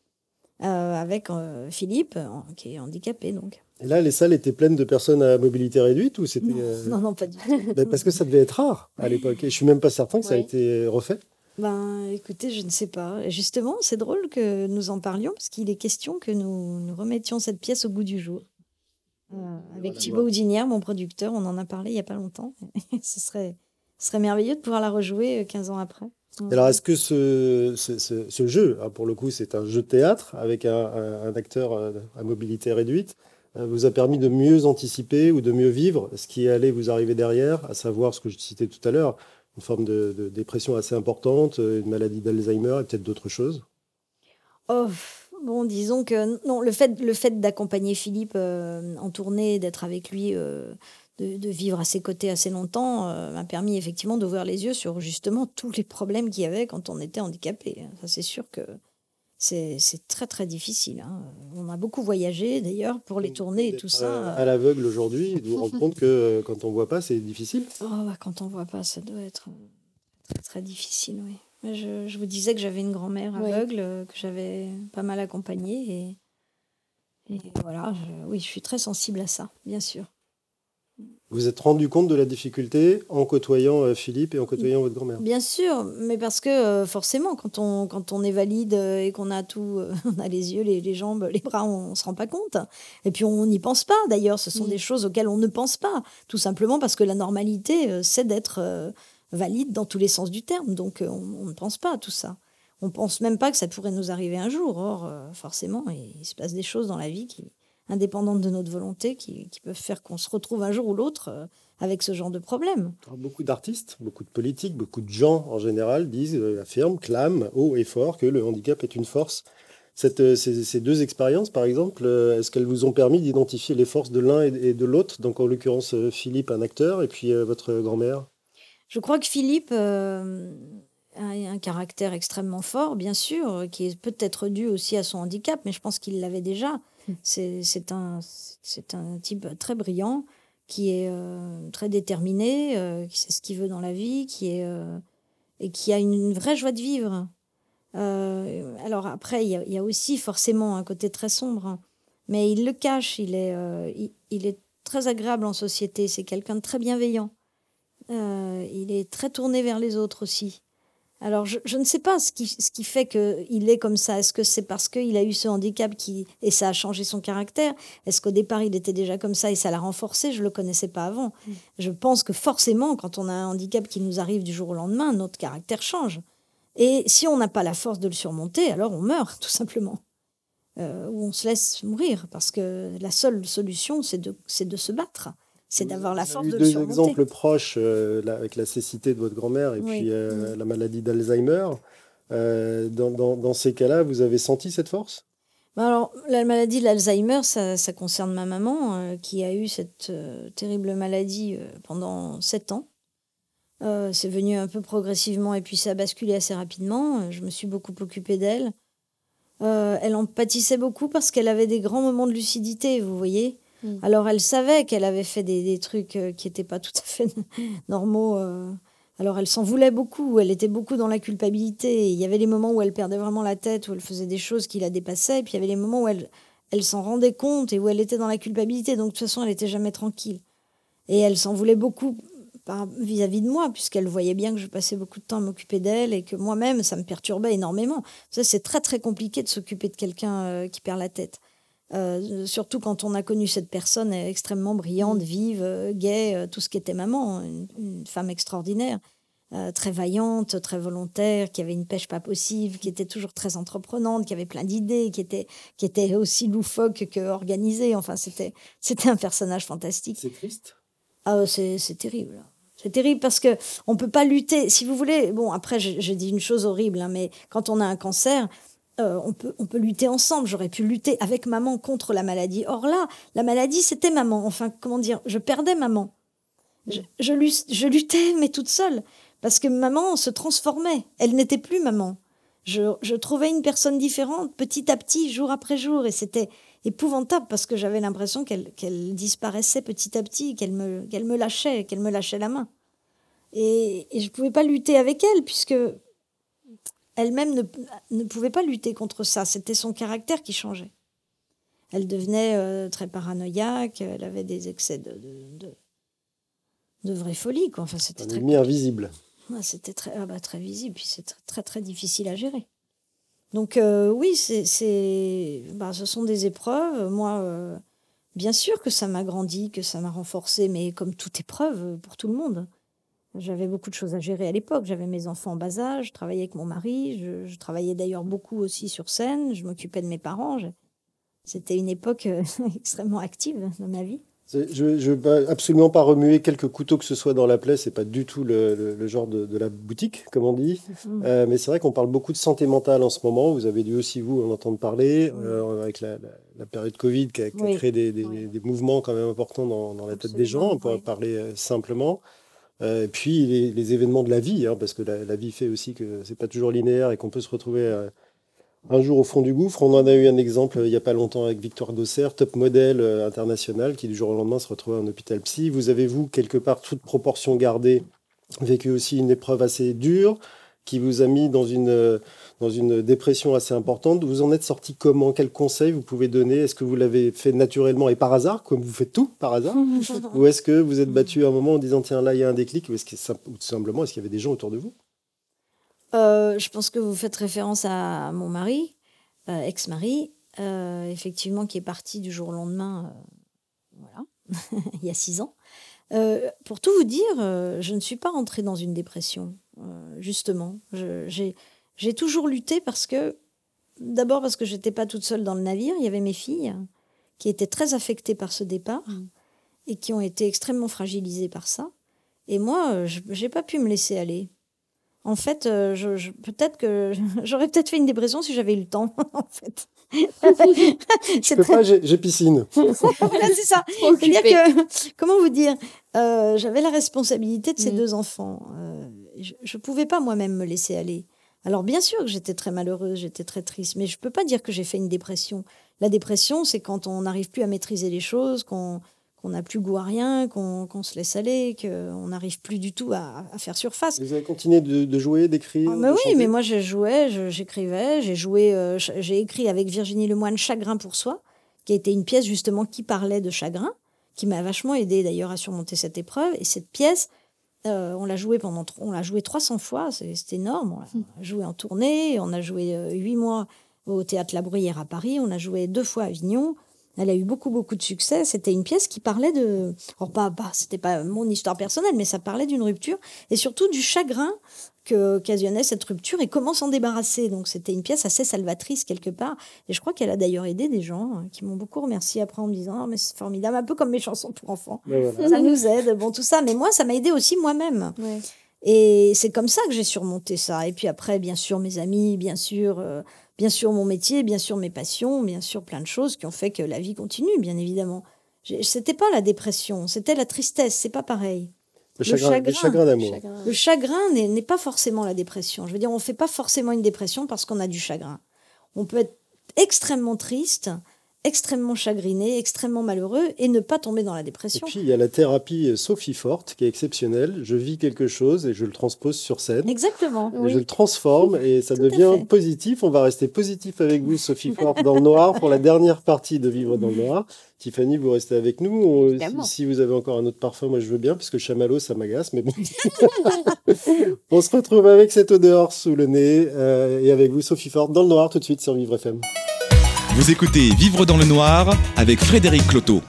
euh, avec euh, Philippe, qui est handicapé donc. Et là, les salles étaient pleines de personnes à mobilité réduite ou c'était non, euh, non, pas du tout. [laughs] Ben, parce que ça devait être rare à l'époque. Et je suis même pas certain que ça a été refait. Ben, écoutez, je ne sais pas. Justement, c'est drôle que nous en parlions parce qu'il est question que nous, nous remettions cette pièce au goût du jour. Euh, avec Thibaut Houdinière, mon producteur, on en a parlé il n'y a pas longtemps. [laughs] ce, serait, ce serait merveilleux de pouvoir la rejouer 15 ans après. Alors, est-ce que ce, ce, ce, jeu, hein, pour le coup, c'est un jeu de théâtre avec un, un, acteur euh, à mobilité réduite, euh, vous a permis de mieux anticiper ou de mieux vivre ce qui allait vous arriver derrière, à savoir ce que je citais tout à l'heure, une forme de, dépression assez importante, une maladie d'Alzheimer et peut-être d'autres choses Oh, bon, disons que non, le fait, le fait d'accompagner Philippe euh, en tournée, d'être avec lui de, vivre à ses côtés assez longtemps euh, m'a permis effectivement d'ouvrir les yeux sur justement tous les problèmes qu'il y avait quand on était handicapé. Ça, c'est sûr que c'est très très difficile. Hein. On a beaucoup voyagé d'ailleurs pour les tournées et tout ça. À l'aveugle aujourd'hui, vous vous rendez compte que euh, quand on voit pas, c'est difficile oh, bah, Quand on voit pas, ça doit être très, très difficile, oui. Je, je, vous disais que j'avais une grand-mère aveugle, euh, que j'avais pas mal accompagnée. Et, et voilà, oui, je suis très sensible à ça, bien sûr. Vous êtes rendu compte de la difficulté en côtoyant euh, Philippe et en côtoyant votre grand-mère? Bien sûr, mais parce que euh, forcément, quand on, quand on est valide euh, et qu'on a tout, [laughs] on a les yeux, les, jambes, les bras, on ne se rend pas compte. Et puis on n'y pense pas d'ailleurs, ce sont mm. des choses auxquelles on ne pense pas, tout simplement parce que la normalité, c'est d'être valide dans tous les sens du terme. Donc on, ne pense pas à tout ça. On pense même pas que ça pourrait nous arriver un jour. Or, forcément, il se passe des choses dans la vie qui, indépendantes de notre volonté qui, peuvent faire qu'on se retrouve un jour ou l'autre euh, avec ce genre de problème. Beaucoup d'artistes, beaucoup de politiques, beaucoup de gens en général disent, euh, affirment, clament haut et fort que le handicap est une force. Cette, euh, ces, deux expériences, par exemple, est-ce qu'elles vous ont permis d'identifier les forces de l'un et de l'autre Donc, en l'occurrence, Philippe, un acteur, et puis votre grand-mère? Je crois que Philippe a un caractère extrêmement fort, bien sûr, qui est peut-être dû aussi à son handicap, mais je pense qu'il l'avait déjà. C'est un, un type très brillant, qui est euh, très déterminé, euh, qui sait ce qu'il veut dans la vie, qui est, euh, et qui a une, vraie joie de vivre. alors après, il y, a aussi forcément un côté très sombre, hein. mais il le cache, il est, il, est très agréable en société, c'est quelqu'un de très bienveillant. il est très tourné vers les autres aussi. Alors, je, ne sais pas ce qui, ce qui fait qu'il est comme ça. Est-ce que c'est parce qu'il a eu ce handicap qui, et ça a changé son caractère? Est-ce qu'au départ, il était déjà comme ça et ça l'a renforcé? Je ne le connaissais pas avant. Mm. Je pense que forcément, quand on a un handicap qui nous arrive du jour au lendemain, notre caractère change. Et si on n'a pas la force de le surmonter, alors on meurt, tout simplement. Euh, ou on se laisse mourir, parce que la seule solution, c'est de, de se battre c'est d'avoir la force de le surmonter. deux exemples proches euh, avec la cécité de votre grand-mère et puis euh, la maladie d'Alzheimer. Euh, dans, dans, ces cas-là, vous avez senti cette force? Bah alors, la maladie de l'Alzheimer, ça, ça, concerne ma maman qui a eu cette terrible maladie pendant sept ans. c'est venu un peu progressivement et puis ça a basculé assez rapidement. Je me suis beaucoup occupée d'elle. elle en pâtissait beaucoup parce qu'elle avait des grands moments de lucidité, vous voyez. Mm. Alors elle savait qu'elle avait fait des, trucs euh, qui n'étaient pas tout à fait [laughs] normaux. Euh. Alors elle s'en voulait beaucoup, elle était beaucoup dans la culpabilité. Il y avait les moments où elle perdait vraiment la tête, où elle faisait des choses qui la dépassaient, et puis il y avait les moments où elle, elle s'en rendait compte et où elle était dans la culpabilité. Donc de toute façon, elle n'était jamais tranquille. Et elle s'en voulait beaucoup vis-à-vis de moi, puisqu'elle voyait bien que je passais beaucoup de temps à m'occuper d'elle et que moi-même, ça me perturbait énormément. Ça, c'est très très compliqué de s'occuper de quelqu'un euh, qui perd la tête. Euh, surtout quand on a connu cette personne extrêmement brillante, mm. vive, euh, gaie, euh, tout ce qui était maman, une, femme extraordinaire, très vaillante, très volontaire, qui avait une pêche pas possible, qui était toujours très entreprenante, qui avait plein d'idées, qui était, qui était aussi loufoque que organisée. Enfin, c'était, c'était un personnage fantastique. C'est triste? Ah, c'est, c'est terrible. C'est terrible parce que on peut pas lutter. Si vous voulez, bon après je, dis une chose horrible, hein, mais quand on a un cancer, euh, on, peut, on peut lutter ensemble. J'aurais pu lutter avec maman contre la maladie. Or là, la maladie, c'était maman. Enfin, comment dire, je perdais maman. Je, je, luttais, mais toute seule. Parce que maman se transformait. Elle n'était plus maman. Je, trouvais une personne différente petit à petit, jour après jour. Et c'était épouvantable parce que j'avais l'impression qu'elle disparaissait petit à petit, qu'elle me, me lâchait, qu'elle me lâchait la main. Et, et je ne pouvais pas lutter avec elle puisque elle-même ne, ne, pouvait pas lutter contre ça. C'était son caractère qui changeait. Elle devenait euh, très paranoïaque, elle avait des excès de, de, de, vraie folie. Quoi. Enfin, c'était invisible. Ah, C'était très, ah bah, très visible, puis c'est très, très, très difficile à gérer. Donc euh, oui, c'est, c'est, bah, ce sont des épreuves. Moi, euh, bien sûr que ça m'a grandi, que ça m'a renforcé, mais comme toute épreuve pour tout le monde. J'avais beaucoup de choses à gérer à l'époque. J'avais mes enfants en bas âge, je travaillais avec mon mari, je, je travaillais d'ailleurs beaucoup aussi sur scène, je m'occupais de mes parents. Je- C'était une époque euh, [laughs] extrêmement active dans ma vie. Je ne veux absolument pas remuer quelques couteaux que ce soit dans la plaie, c'est pas du tout le, le- le genre de, de la boutique, comme on dit. Mm. Euh, mais c'est vrai qu'on parle beaucoup de santé mentale en ce moment. Vous avez dû aussi, vous, en entendre parler, euh, avec la, la- la période Covid qui a, qui a Oui. créé des, des- Oui. des mouvements quand même importants dans, dans la tête des gens, pourrait oui. parler simplement. Euh, puis les, les événements de la vie, hein, parce que la, la vie fait aussi que c'est pas toujours linéaire et qu'on peut se retrouver euh, un jour au fond du gouffre. On en a eu un exemple euh, il y a pas longtemps avec Victoire Dosser, top modèle euh, international, qui du jour au lendemain se retrouvait en hôpital psy. Vous avez, vous, quelque part, toute proportion gardée, vécu aussi une épreuve assez dure qui vous a mis dans une, euh, dans une dépression assez importante. Vous en êtes sorti comment? Quels conseils vous pouvez donner? Est-ce que vous l'avez fait naturellement et par hasard, comme vous faites tout par hasard? [laughs] Ou est-ce que vous êtes battu à un moment en disant, tiens, là, il y a un déclic? Ou, est-ce que, sim- ou tout simplement, est-ce qu'il y avait des gens autour de vous? Euh, je pense que vous faites référence à mon mari, euh, ex-mari, euh, effectivement, qui est parti du jour au lendemain, voilà, [laughs] il y a six ans. Pour tout vous dire, je ne suis pas rentrée dans une dépression, euh, justement. Je- J'ai j'ai toujours lutté parce que, d'abord parce que j'étais pas toute seule dans le navire, il y avait mes filles qui étaient très affectées par ce départ Mm. et qui ont été extrêmement fragilisées par ça. Et moi, euh, je n'ai pas pu me laisser aller. En fait, euh, je, je- peut-être que [laughs] j'aurais peut-être fait une dépression si j'avais eu le temps, [laughs] en fait. [laughs] Je C'est peux très- pas, j'ai j'ai piscine. voilà, c'est ça. C'est-à-dire que, comment vous dire, euh, j'avais la responsabilité de ces Mm. deux enfants. Euh, je ne pouvais pas moi-même me laisser aller. Alors bien sûr que j'étais très malheureuse, j'étais très triste, mais je peux pas dire que j'ai fait une dépression. La dépression, c'est quand on n'arrive plus à maîtriser les choses, qu'on qu'on n'a plus goût à rien, qu'on qu'on se laisse aller, qu'on n'arrive plus du tout à, à faire surface. Vous avez continué de, de jouer, d'écrire Ah, oui, chanter mais moi je jouais, j'écrivais, j'ai joué, euh, j'ai écrit avec Virginie Lemoine Chagrin pour soi, qui a été une pièce justement qui parlait de chagrin, qui m'a vachement aidé d'ailleurs à surmonter cette épreuve. Et cette pièce, euh, on l'a jouée pendant, on l'a jouée 300 fois, c'est énorme. On l'a jouée en tournée, on a joué euh, huit mois au théâtre La Bruyère à Paris, on a joué deux fois à Avignon. Elle a eu beaucoup, beaucoup de succès. C'était une pièce qui parlait de. Alors, pas, pas, c'était pas mon histoire personnelle, mais ça parlait d'une rupture et surtout du chagrin que occasionnait cette rupture et comment s'en débarrasser. Donc, c'était une pièce assez salvatrice quelque part. Et je crois qu'elle a d'ailleurs aidé des gens hein, qui m'ont beaucoup remercié après en me disant Ah, mais c'est formidable, un peu comme mes chansons pour enfants. Voilà. Ça nous aide, bon, tout ça. Mais moi, ça m'a aidé aussi moi-même. Ouais. Et c'est comme ça que j'ai surmonté ça. Et puis après, bien sûr, mes amis, bien sûr, euh, bien sûr mon métier, bien sûr mes passions, bien sûr plein de choses qui ont fait que la vie continue, bien évidemment. C'était pas la dépression, c'était la tristesse, c'est pas pareil. Le chagrin, le chagrin. chagrin d'amour. Le chagrin n'est pas forcément la dépression. Je veux dire, on fait pas forcément une dépression parce qu'on a du chagrin. On peut être extrêmement triste, extrêmement chagriné, extrêmement malheureux et ne pas tomber dans la Et dépression. puis il y a la thérapie euh, Sophie Forte qui est exceptionnelle. Je vis quelque chose et je le transpose sur scène. Exactement. Et je le transforme et ça Tout devient positif. On va rester positif avec vous, Sophie Forte, dans le noir pour la dernière partie de Vivre dans le noir. Tiffany, vous restez avec nous. On- si, vous avez encore un autre parfum, moi je veux bien parce que chamallow ça m'agace. Mais bon. [laughs] On se retrouve avec cette odeur sous le nez euh, et avec vous, Sophie Forte, dans le noir tout de suite sur Vivre FM. Vous écoutez Vivre dans le noir avec Frédéric Cloteau.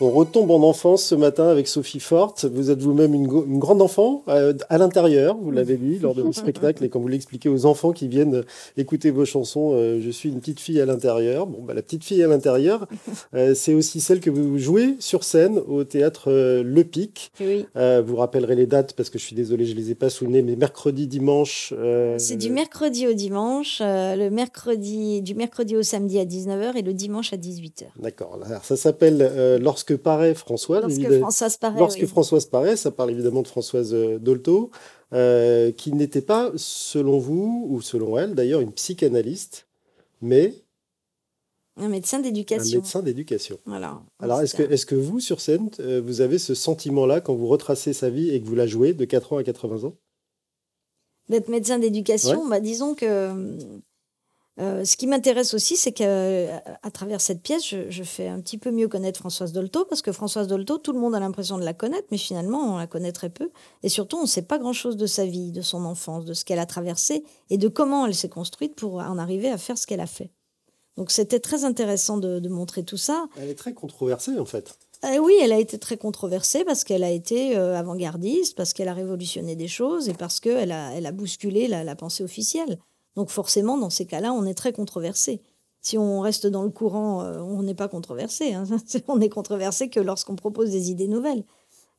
On retombe en enfance ce matin avec Sophie Forte. Vous êtes vous-même une, grande enfant euh, à l'intérieur, vous l'avez dit lors de vos [laughs] spectacles et quand vous l'expliquez aux enfants qui viennent écouter vos chansons, euh, je suis une petite fille à l'intérieur. Bon, bah, la petite fille à l'intérieur, [laughs] euh, c'est aussi celle que vous jouez sur scène au théâtre Le Pic. Oui. Vous rappellerez les dates parce que je suis désolé, je les ai pas sous le nez, mais mercredi, dimanche. C'est du mercredi au dimanche, le mercredi, du mercredi au samedi à 19h et le dimanche à 18h. D'accord. Alors, ça s'appelle euh, Lorsque paraît Françoise. Lorsque évidemment. Françoise paraît. Lorsque oui. Françoise paraît, ça parle évidemment de Françoise euh, Dolto, euh, qui n'était pas, selon vous, ou selon elle d'ailleurs, une psychanalyste, mais Un médecin un d'éducation. médecin d'éducation. Voilà. Alors, est-ce que, est que vous, sur scène, euh, vous avez ce sentiment-là quand vous retracez sa vie et que vous la jouez de 4 ans à 80 ans? D'être médecin d'éducation, bah, disons que. Euh, ce qui m'intéresse aussi, c'est qu'à à travers cette pièce, je, je, fais un petit peu mieux connaître Françoise Dolto, parce que Françoise Dolto, tout le monde a l'impression de la connaître, mais finalement, on la connaît très peu. Et surtout, on ne sait pas grand-chose de sa vie, de son enfance, de ce qu'elle a traversé et de comment elle s'est construite pour en arriver à faire ce qu'elle a fait. Donc c'était très intéressant de, de, montrer tout ça. Elle est très controversée, en fait. Euh, oui, elle a été très controversée parce qu'elle a été euh, avant-gardiste, parce qu'elle a révolutionné des choses et parce qu'elle a, elle a bousculé la, la pensée officielle. Donc forcément, dans ces cas-là, on est très controversé. Si on reste dans le courant, euh, on n'est pas controversé. Hein. [laughs] on est controversé que lorsqu'on propose des idées nouvelles.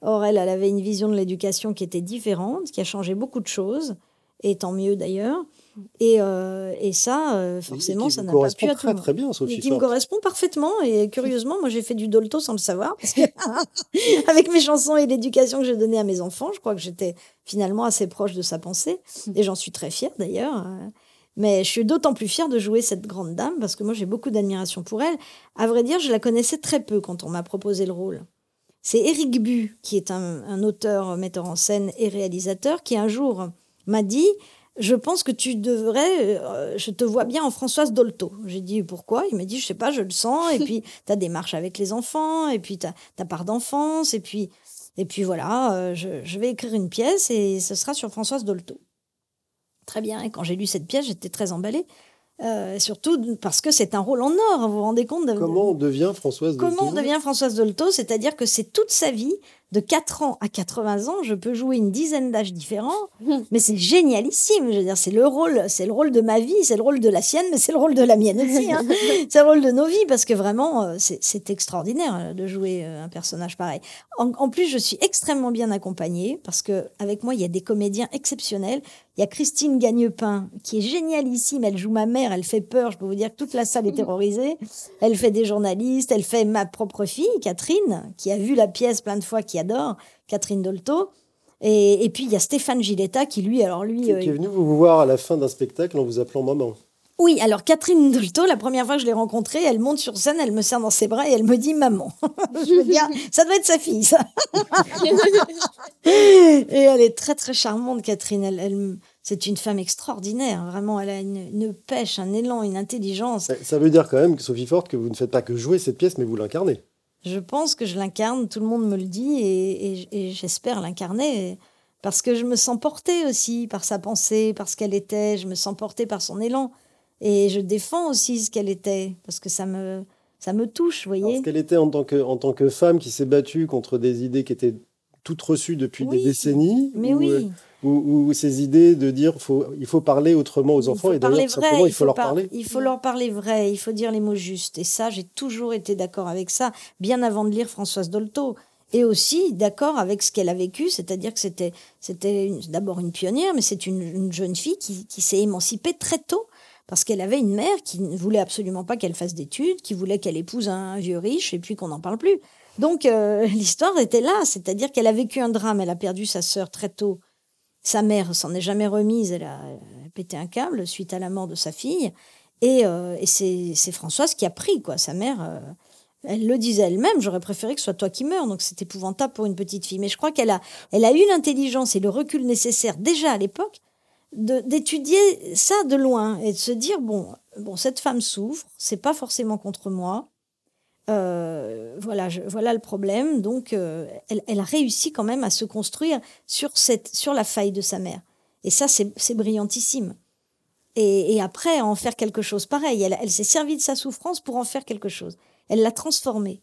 Or, elle, elle avait une vision de l'éducation qui était différente, qui a changé beaucoup de choses, et tant mieux d'ailleurs. Et, euh, et ça, euh, forcément, ça n'a pas pu être. très, très bien, Sophie. Qui me correspond parfaitement. Et curieusement, moi, j'ai fait du dolto sans le savoir. Parce que, [laughs] avec mes chansons et l'éducation que j'ai donnée à mes enfants, je crois que j'étais finalement assez proche de sa pensée. Et j'en suis très fière d'ailleurs. Mais je suis d'autant plus fière de jouer cette grande dame parce que moi, j'ai beaucoup d'admiration pour elle. À vrai dire, je la connaissais très peu quand on m'a proposé le rôle. C'est Éric Bu, qui est un, un auteur, metteur en scène et réalisateur, qui un jour m'a dit je pense que tu devrais, euh, je te vois bien en Françoise Dolto. J'ai dit pourquoi? Il m'a dit, je sais pas, je le sens. Et puis, [laughs] tu as des marches avec les enfants, et puis tu as ta part d'enfance, et puis, et puis voilà, euh, je, je, vais écrire une pièce et ce sera sur Françoise Dolto. Très bien. Et quand j'ai lu cette pièce, j'étais très emballée. Euh, surtout parce que c'est un rôle en or, vous vous rendez compte de, Comment on devient Françoise Dolto? Comment on devient Françoise Dolto? C'est-à-dire que c'est toute sa vie de 4 ans à 80 ans, je peux jouer une dizaine d'âges différents, [laughs] mais c'est génialissime. Je veux dire, c'est le rôle, c'est le rôle de ma vie, c'est le rôle de la sienne, mais c'est le rôle de la mienne aussi. Hein. [laughs] c'est le rôle de nos vies parce que vraiment, euh, c'est extraordinaire euh, de jouer euh, un personnage pareil. En, en, plus, je suis extrêmement bien accompagnée parce que avec moi, il y a des comédiens exceptionnels. Il y a Christine Gagnepin qui est génialissime. Elle joue ma mère, elle fait peur. Je peux vous dire que toute la salle est [laughs] terrorisée. Elle fait des journalistes, elle fait ma propre fille, Catherine, qui a vu la pièce plein de fois, qui Catherine Dolto. Et, et puis il y a Stéphane Giletta qui lui, alors lui. Qui, euh, qui est venu vous voir à la fin d'un spectacle en vous appelant maman. Oui, alors Catherine Dolto, la première fois que je l'ai rencontrée, elle monte sur scène, elle me serre dans ses bras et elle me dit maman. [laughs] je veux dire, ça doit être sa fille, ça. [laughs] et elle est très très charmante, Catherine. Elle, elle c'est une femme extraordinaire, vraiment. Elle a une, une, pêche, un élan, une intelligence. Ça veut dire quand même, Sophie Forte, que vous ne faites pas que jouer cette pièce, mais vous l'incarnez. Je pense que je l'incarne, tout le monde me le dit, et, et, et j'espère l'incarner. Parce que je me sens portée aussi par sa pensée, par ce qu'elle était, je me sens portée par son élan. Et je défends aussi ce qu'elle était, parce que ça me, ça me touche, vous voyez. Alors, ce qu'elle était en tant, que, en tant que femme qui s'est battue contre des idées qui étaient toutes reçues depuis oui, des décennies. Mais ou, oui. euh, ou, ces idées de dire faut, il faut parler autrement aux enfants et d'ailleurs simplement il faut, faut leur par parler. Il faut leur parler vrai, il faut dire les mots justes. Et ça, j'ai toujours été d'accord avec ça, bien avant de lire Françoise Dolto. Et aussi d'accord avec ce qu'elle a vécu, c'est-à-dire que c'était c'était d'abord une pionnière, mais c'est une, une, jeune fille qui, qui s'est émancipée très tôt parce qu'elle avait une mère qui ne voulait absolument pas qu'elle fasse d'études, qui voulait qu'elle épouse un vieux riche et puis qu'on n'en parle plus. Donc euh, [laughs] l'histoire était là, c'est-à-dire qu'elle a vécu un drame, elle a perdu sa sœur très tôt. Sa mère s'en est jamais remise, elle a, pété un câble suite à la mort de sa fille. Et, euh, et c'est Françoise qui a pris, quoi. Sa mère, euh, elle le disait elle-même, j'aurais préféré que ce soit toi qui meurs. Donc c'est épouvantable pour une petite fille. Mais je crois qu'elle a, elle a eu l'intelligence et le recul nécessaire déjà à l'époque d'étudier ça de loin et de se dire bon, bon cette femme souffre, c'est pas forcément contre moi. Euh, voilà, voilà le problème. Donc, euh, elle, a réussi quand même à se construire sur, cette, sur la faille de sa mère. Et ça, c'est brillantissime. Et, et, après, en faire quelque chose pareil. Elle, s'est servie de sa souffrance pour en faire quelque chose. Elle l'a transformée.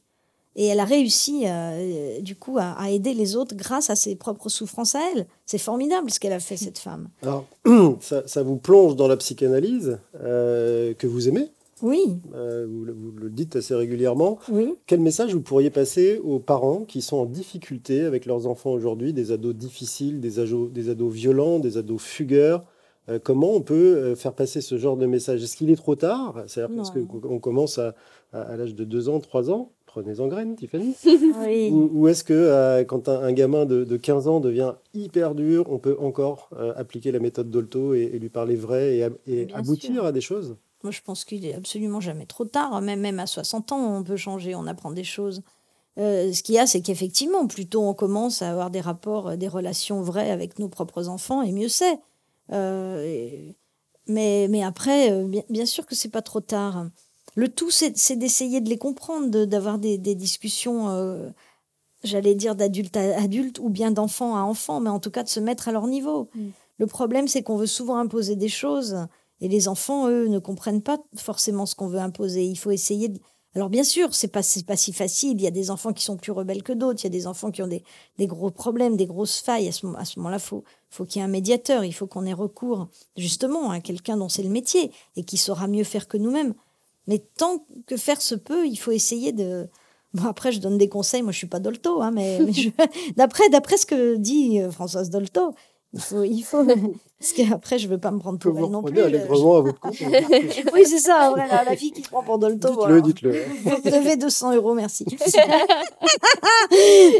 Et elle a réussi, euh, du coup, à, aider les autres grâce à ses propres souffrances à elle. C'est formidable ce qu'elle a fait, cette femme. Alors, [clears throat] ça, ça, vous plonge dans la psychanalyse que vous aimez oui. Euh, vous, vous, le dites assez régulièrement. Oui. Quel message vous pourriez passer aux parents qui sont en difficulté avec leurs enfants aujourd'hui, des ados difficiles, des ados, des ados violents, des ados fugueurs? Euh, Comment on peut euh, faire passer ce genre de message? Est-ce qu'il est trop tard? C'est-à-dire parce qu'on commence à, à, à l'âge de 2 ans, 3 ans Prenez en graine, Tiffany. [laughs] oui. Ou, ou est-ce que euh, quand un, un, gamin de, de, 15 ans devient hyper dur, on peut encore euh, appliquer la méthode Dolto et, et, lui parler vrai et, et aboutir sûr. à des choses? Moi, je pense qu'il est absolument jamais trop tard. Même, même à 60 ans, on peut changer, on apprend des choses. Euh, ce qu'il y a, c'est qu'effectivement, plus tôt on commence à avoir des rapports, des relations vraies avec nos propres enfants, et mieux c'est. Euh, Mais, mais après, euh, bien, bien sûr que c'est pas trop tard. Le tout, c'est d'essayer de les comprendre, de- d'avoir des, des discussions, euh, j'allais dire d'adulte à adulte ou bien d'enfant à enfant, mais en tout cas de se mettre à leur niveau. Mm. Le problème, c'est qu'on veut souvent imposer des choses et les enfants, eux, ne comprennent pas forcément ce qu'on veut imposer. Il faut essayer de... Alors bien sûr, c'est pas, pas si facile. Il y a des enfants qui sont plus rebelles que d'autres. Il y a des enfants qui ont des, des gros problèmes, des grosses failles. À ce, moment- à ce moment-là, faut, faut qu'il y ait un médiateur. Il faut qu'on ait recours justement à quelqu'un dont c'est le métier et qui saura mieux faire que nous-mêmes. Mais tant que faire se peut, il faut essayer de. Bon, après, je donne des conseils. Moi, je suis pas Dolto, hein, mais, mais [laughs] je- d'après, d'après ce que dit euh, Françoise Dolto, il faut, il faut. [laughs] Parce qu'après, je veux pas me prendre pour elle non plus. allègrement à votre compte. [laughs] Oui, c'est ça. voilà, la fille qui prend pour Dolto. Dites-le, dites-le. Vous devez 200 euros, merci. [laughs]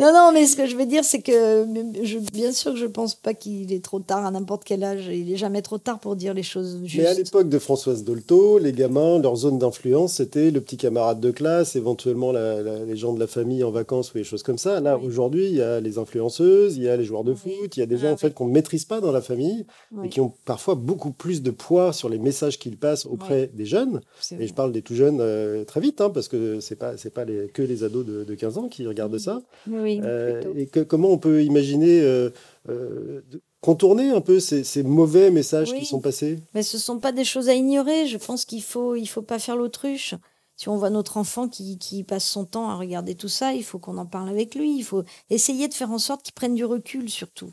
non, non, mais ce que je veux dire, c'est que je, bien sûr que je pense pas qu'il est trop tard à n'importe quel âge. Il est jamais trop tard pour dire les choses Mais à justes. l'époque de Françoise Dolto, les gamins, leur zone d'influence, c'était le petit camarade de classe, éventuellement la- la- les gens de la famille en vacances ou des choses comme ça. Là, Oui. aujourd'hui, il y a les influenceuses, il y a les joueurs de Oui. foot, il y a des gens Ah en fait qu'on ne maîtrise pas dans la famille Oui, et qui ont parfois beaucoup plus de poids sur les messages qu'ils passent auprès des jeunes. Et je parle des tout jeunes euh, très vite, hein, parce que c'est pas c'est pas les, que les ados de, de 15 ans qui regardent ça. Euh, et que- comment on peut imaginer euh, euh, de- contourner un peu ces, ces mauvais messages Oui. qui sont passés? Mais ce sont pas des choses à ignorer. Je pense qu'il faut, il faut pas faire l'autruche. Si on voit notre enfant qui, qui passe son temps à regarder tout ça, il faut qu'on en parle avec lui. Il faut essayer de faire en sorte qu'il prenne du recul surtout.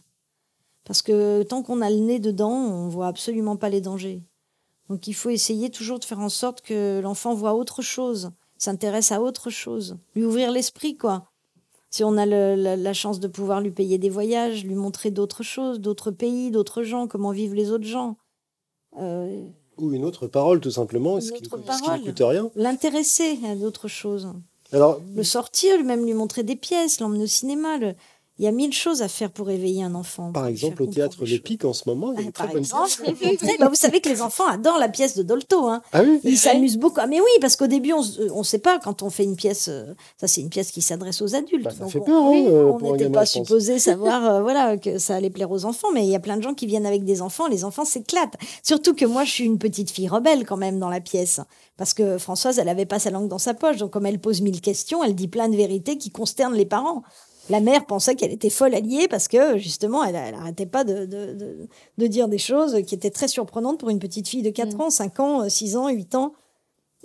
Parce que tant qu'on a le nez dedans, on voit absolument pas les dangers. Donc il faut essayer toujours de faire en sorte que l'enfant voit autre chose, s'intéresse à autre chose, lui ouvrir l'esprit quoi. Si on a le- la, la chance de pouvoir lui payer des voyages, lui montrer d'autres choses, d'autres pays, d'autres gens, comment vivent les autres gens. Euh, Ou une autre parole, tout simplement, Une ce qui autre ne ce qui parole. ne coûte rien. l'intéresser à d'autres choses. Alors, Le sortir, lui même lui montrer des pièces, l'emmener au cinéma. le- Il y a mille choses à faire pour éveiller un enfant. par exemple, au théâtre Le Pic, en ce moment, il y a choses. une Ah, très Par bonne exemple, [laughs] bah, vous savez que les enfants adorent la pièce de Dolto. Hein. Ah oui Ils s'amusent beaucoup. Ah, mais oui, parce qu'au début, on ne sait pas quand on fait une pièce. euh, ça, c'est une pièce qui s'adresse aux adultes. Bah, ça Donc, fait on- peur, hein, euh, on n'était pas supposé [laughs] savoir euh, voilà, que ça allait plaire aux enfants, mais il y a plein de gens qui viennent avec des enfants. Les enfants s'éclatent. Surtout que moi, je suis une petite fille rebelle quand même dans la pièce. Parce que Françoise, elle n'avait pas sa langue dans sa poche. Donc, comme elle pose mille questions, elle dit plein de vérités qui consternent les parents. La mère pensait qu'elle était folle alliée parce que justement, elle n'arrêtait pas de, de, de, de dire des choses qui étaient très surprenantes pour une petite fille de 4 Mm. ans, 5 ans, 6 ans, 8 ans.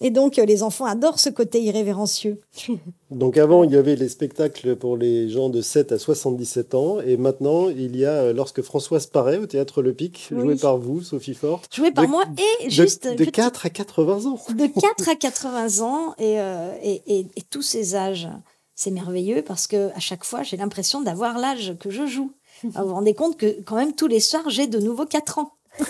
Et donc, euh, les enfants adorent ce côté irrévérencieux. [laughs] Donc avant, il y avait les spectacles pour les gens de 7 à 77 ans. Et maintenant, il y a euh, Lorsque Françoise paraît au Théâtre Le Pic, Oui. joué par vous, Sophie Forte. Joué par De- moi et De, juste de petit- 4 à 80 ans. de 4 à 80 ans et, euh, et, et, et tous ces âges. C'est merveilleux parce que à chaque fois, j'ai l'impression d'avoir l'âge que je joue. Alors, vous vous rendez compte que quand même tous les soirs, j'ai de nouveau 4 ans. [laughs]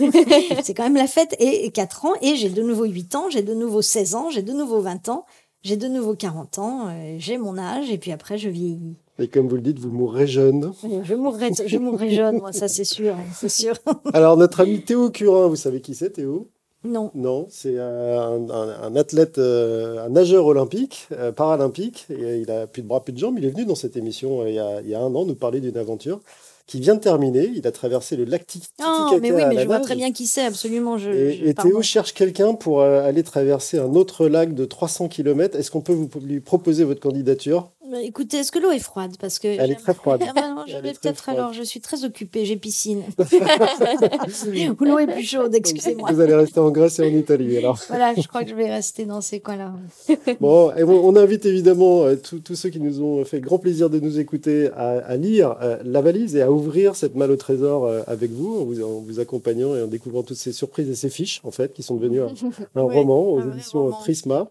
c'est quand même la fête et, et 4 ans et j'ai de nouveau 8 ans, j'ai de nouveau 16 ans, j'ai de nouveau 20 ans, j'ai de nouveau 40 ans, euh, j'ai mon âge et puis après je vieillis. Et comme vous le dites, vous mourrez jeune. Je mourrai, je mourrai jeune, moi ça c'est sûr, c'est sûr. Alors, notre ami Théo Curin, vous savez qui c'est, Théo? Non. Non, c'est un, un- un athlète, euh, un nageur olympique, euh, paralympique. Et il a plus de bras, plus de jambes. Il est venu dans cette émission euh, il, y a, il y a un an nous parler d'une aventure qui vient de terminer. Il a traversé le lac Titicaca Oh, mais oui, mais je vois très bien qui c'est, absolument. Je, Et, je- et pardon. Théo cherche quelqu'un pour aller traverser un autre lac de 300 km. Est-ce qu'on peut vous, lui proposer votre candidature? Bah, Écoutez, est-ce que l'eau est froide? Parce que Elle est très froide. Ah bah non, je vais peut-être alors, je suis très occupée, j'ai piscine. [laughs] Ou l'eau est plus chaude, excusez-moi. Vous allez rester en Grèce et en Italie alors. Voilà, je crois que je vais rester dans ces coins-là. [laughs] Bon, et on, on invite évidemment euh, tous ceux qui nous ont fait grand plaisir de nous écouter à, à lire euh, la valise et à ouvrir cette malle au trésor euh, avec vous, en vous, en vous accompagnant et en découvrant toutes ces surprises et ces fiches en fait qui sont devenues un, [laughs] un Oui, roman aux éditions. Prisma.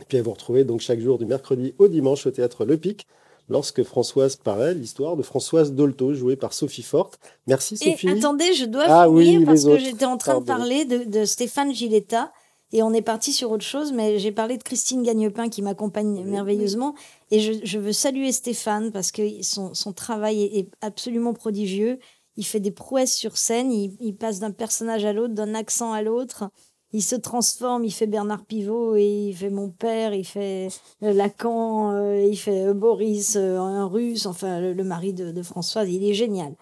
Et puis à vous retrouver donc chaque jour du mercredi au dimanche au théâtre Le Pic. Lorsque Françoise paraît, l'histoire de Françoise Dolto, jouée par Sophie Forte. Merci Et Sophie. attendez, je dois Ah finir parce que j'étais en train pardon. de parler de, de Stéphane Giletta et on est parti sur autre chose, mais j'ai parlé de Christine Gagnepin qui m'accompagne Oui. merveilleusement et je, je veux saluer Stéphane parce que son, son travail est, est absolument prodigieux. Il fait des prouesses sur scène, il, il passe d'un personnage à l'autre, d'un accent à l'autre. Il se transforme, il fait Bernard Pivot et il fait mon père, il fait euh, Lacan, euh, il fait euh, Boris, euh, un russe, enfin le, le mari de, de Françoise, il est génial.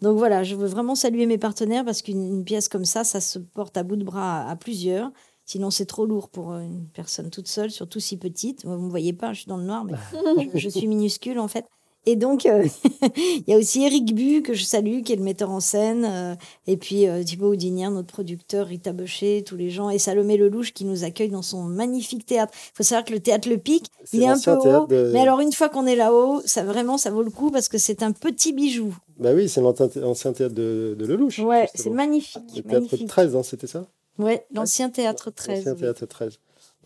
Donc voilà, je veux vraiment saluer mes partenaires parce qu'une pièce comme ça, ça se porte à bout de bras à, plusieurs. Sinon, c'est trop lourd pour une personne toute seule, surtout si petite. Vous ne me voyez pas, je suis dans le noir, mais [laughs] je suis minuscule en fait. Et donc, euh, [laughs] il y a aussi Eric Bu, que je salue, qui est le metteur en scène, euh, et puis euh, Thibaut Houdinière, notre producteur, Rita Becher, tous les gens, et Salomé Lelouch qui nous accueille dans son magnifique théâtre. Il faut savoir que le théâtre Le Pic, il est un peu haut, mais alors une fois qu'on est là-haut, ça vraiment, ça vaut le coup parce que c'est un petit bijou. Bah oui, c'est l'ancien théâtre de, de Lelouch. Ouais, c'est magnifique. Le théâtre 13, hein, c'était ça Ouais, l'ancien théâtre 13. L'ancien théâtre 13.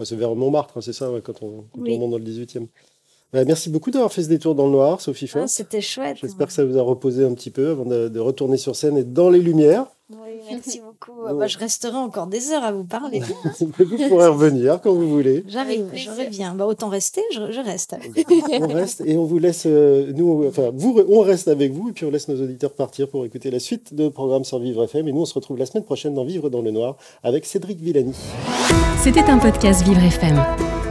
c'est vers Montmartre, hein, c'est ça, quand, on, quand on monte dans le 18e. Merci beaucoup d'avoir fait ce détour dans le noir, Sophie ah, C'était chouette. J'espère que ça vous a reposé un petit peu avant de, retourner sur scène et dans les lumières. Oui, merci beaucoup. Bah, je resterai encore des heures à vous parler. [laughs] vous pourrez revenir quand vous voulez. J'arrive, je reviens. Bah, autant rester, je, reste. on reste et on vous laisse, euh, nous, enfin, vous, on reste avec vous et puis on laisse nos auditeurs partir pour écouter la suite de programme sur Vivre FM. Et nous, on se retrouve la semaine prochaine dans Vivre dans le Noir avec Cédric Villani. C'était un podcast Vivre FM.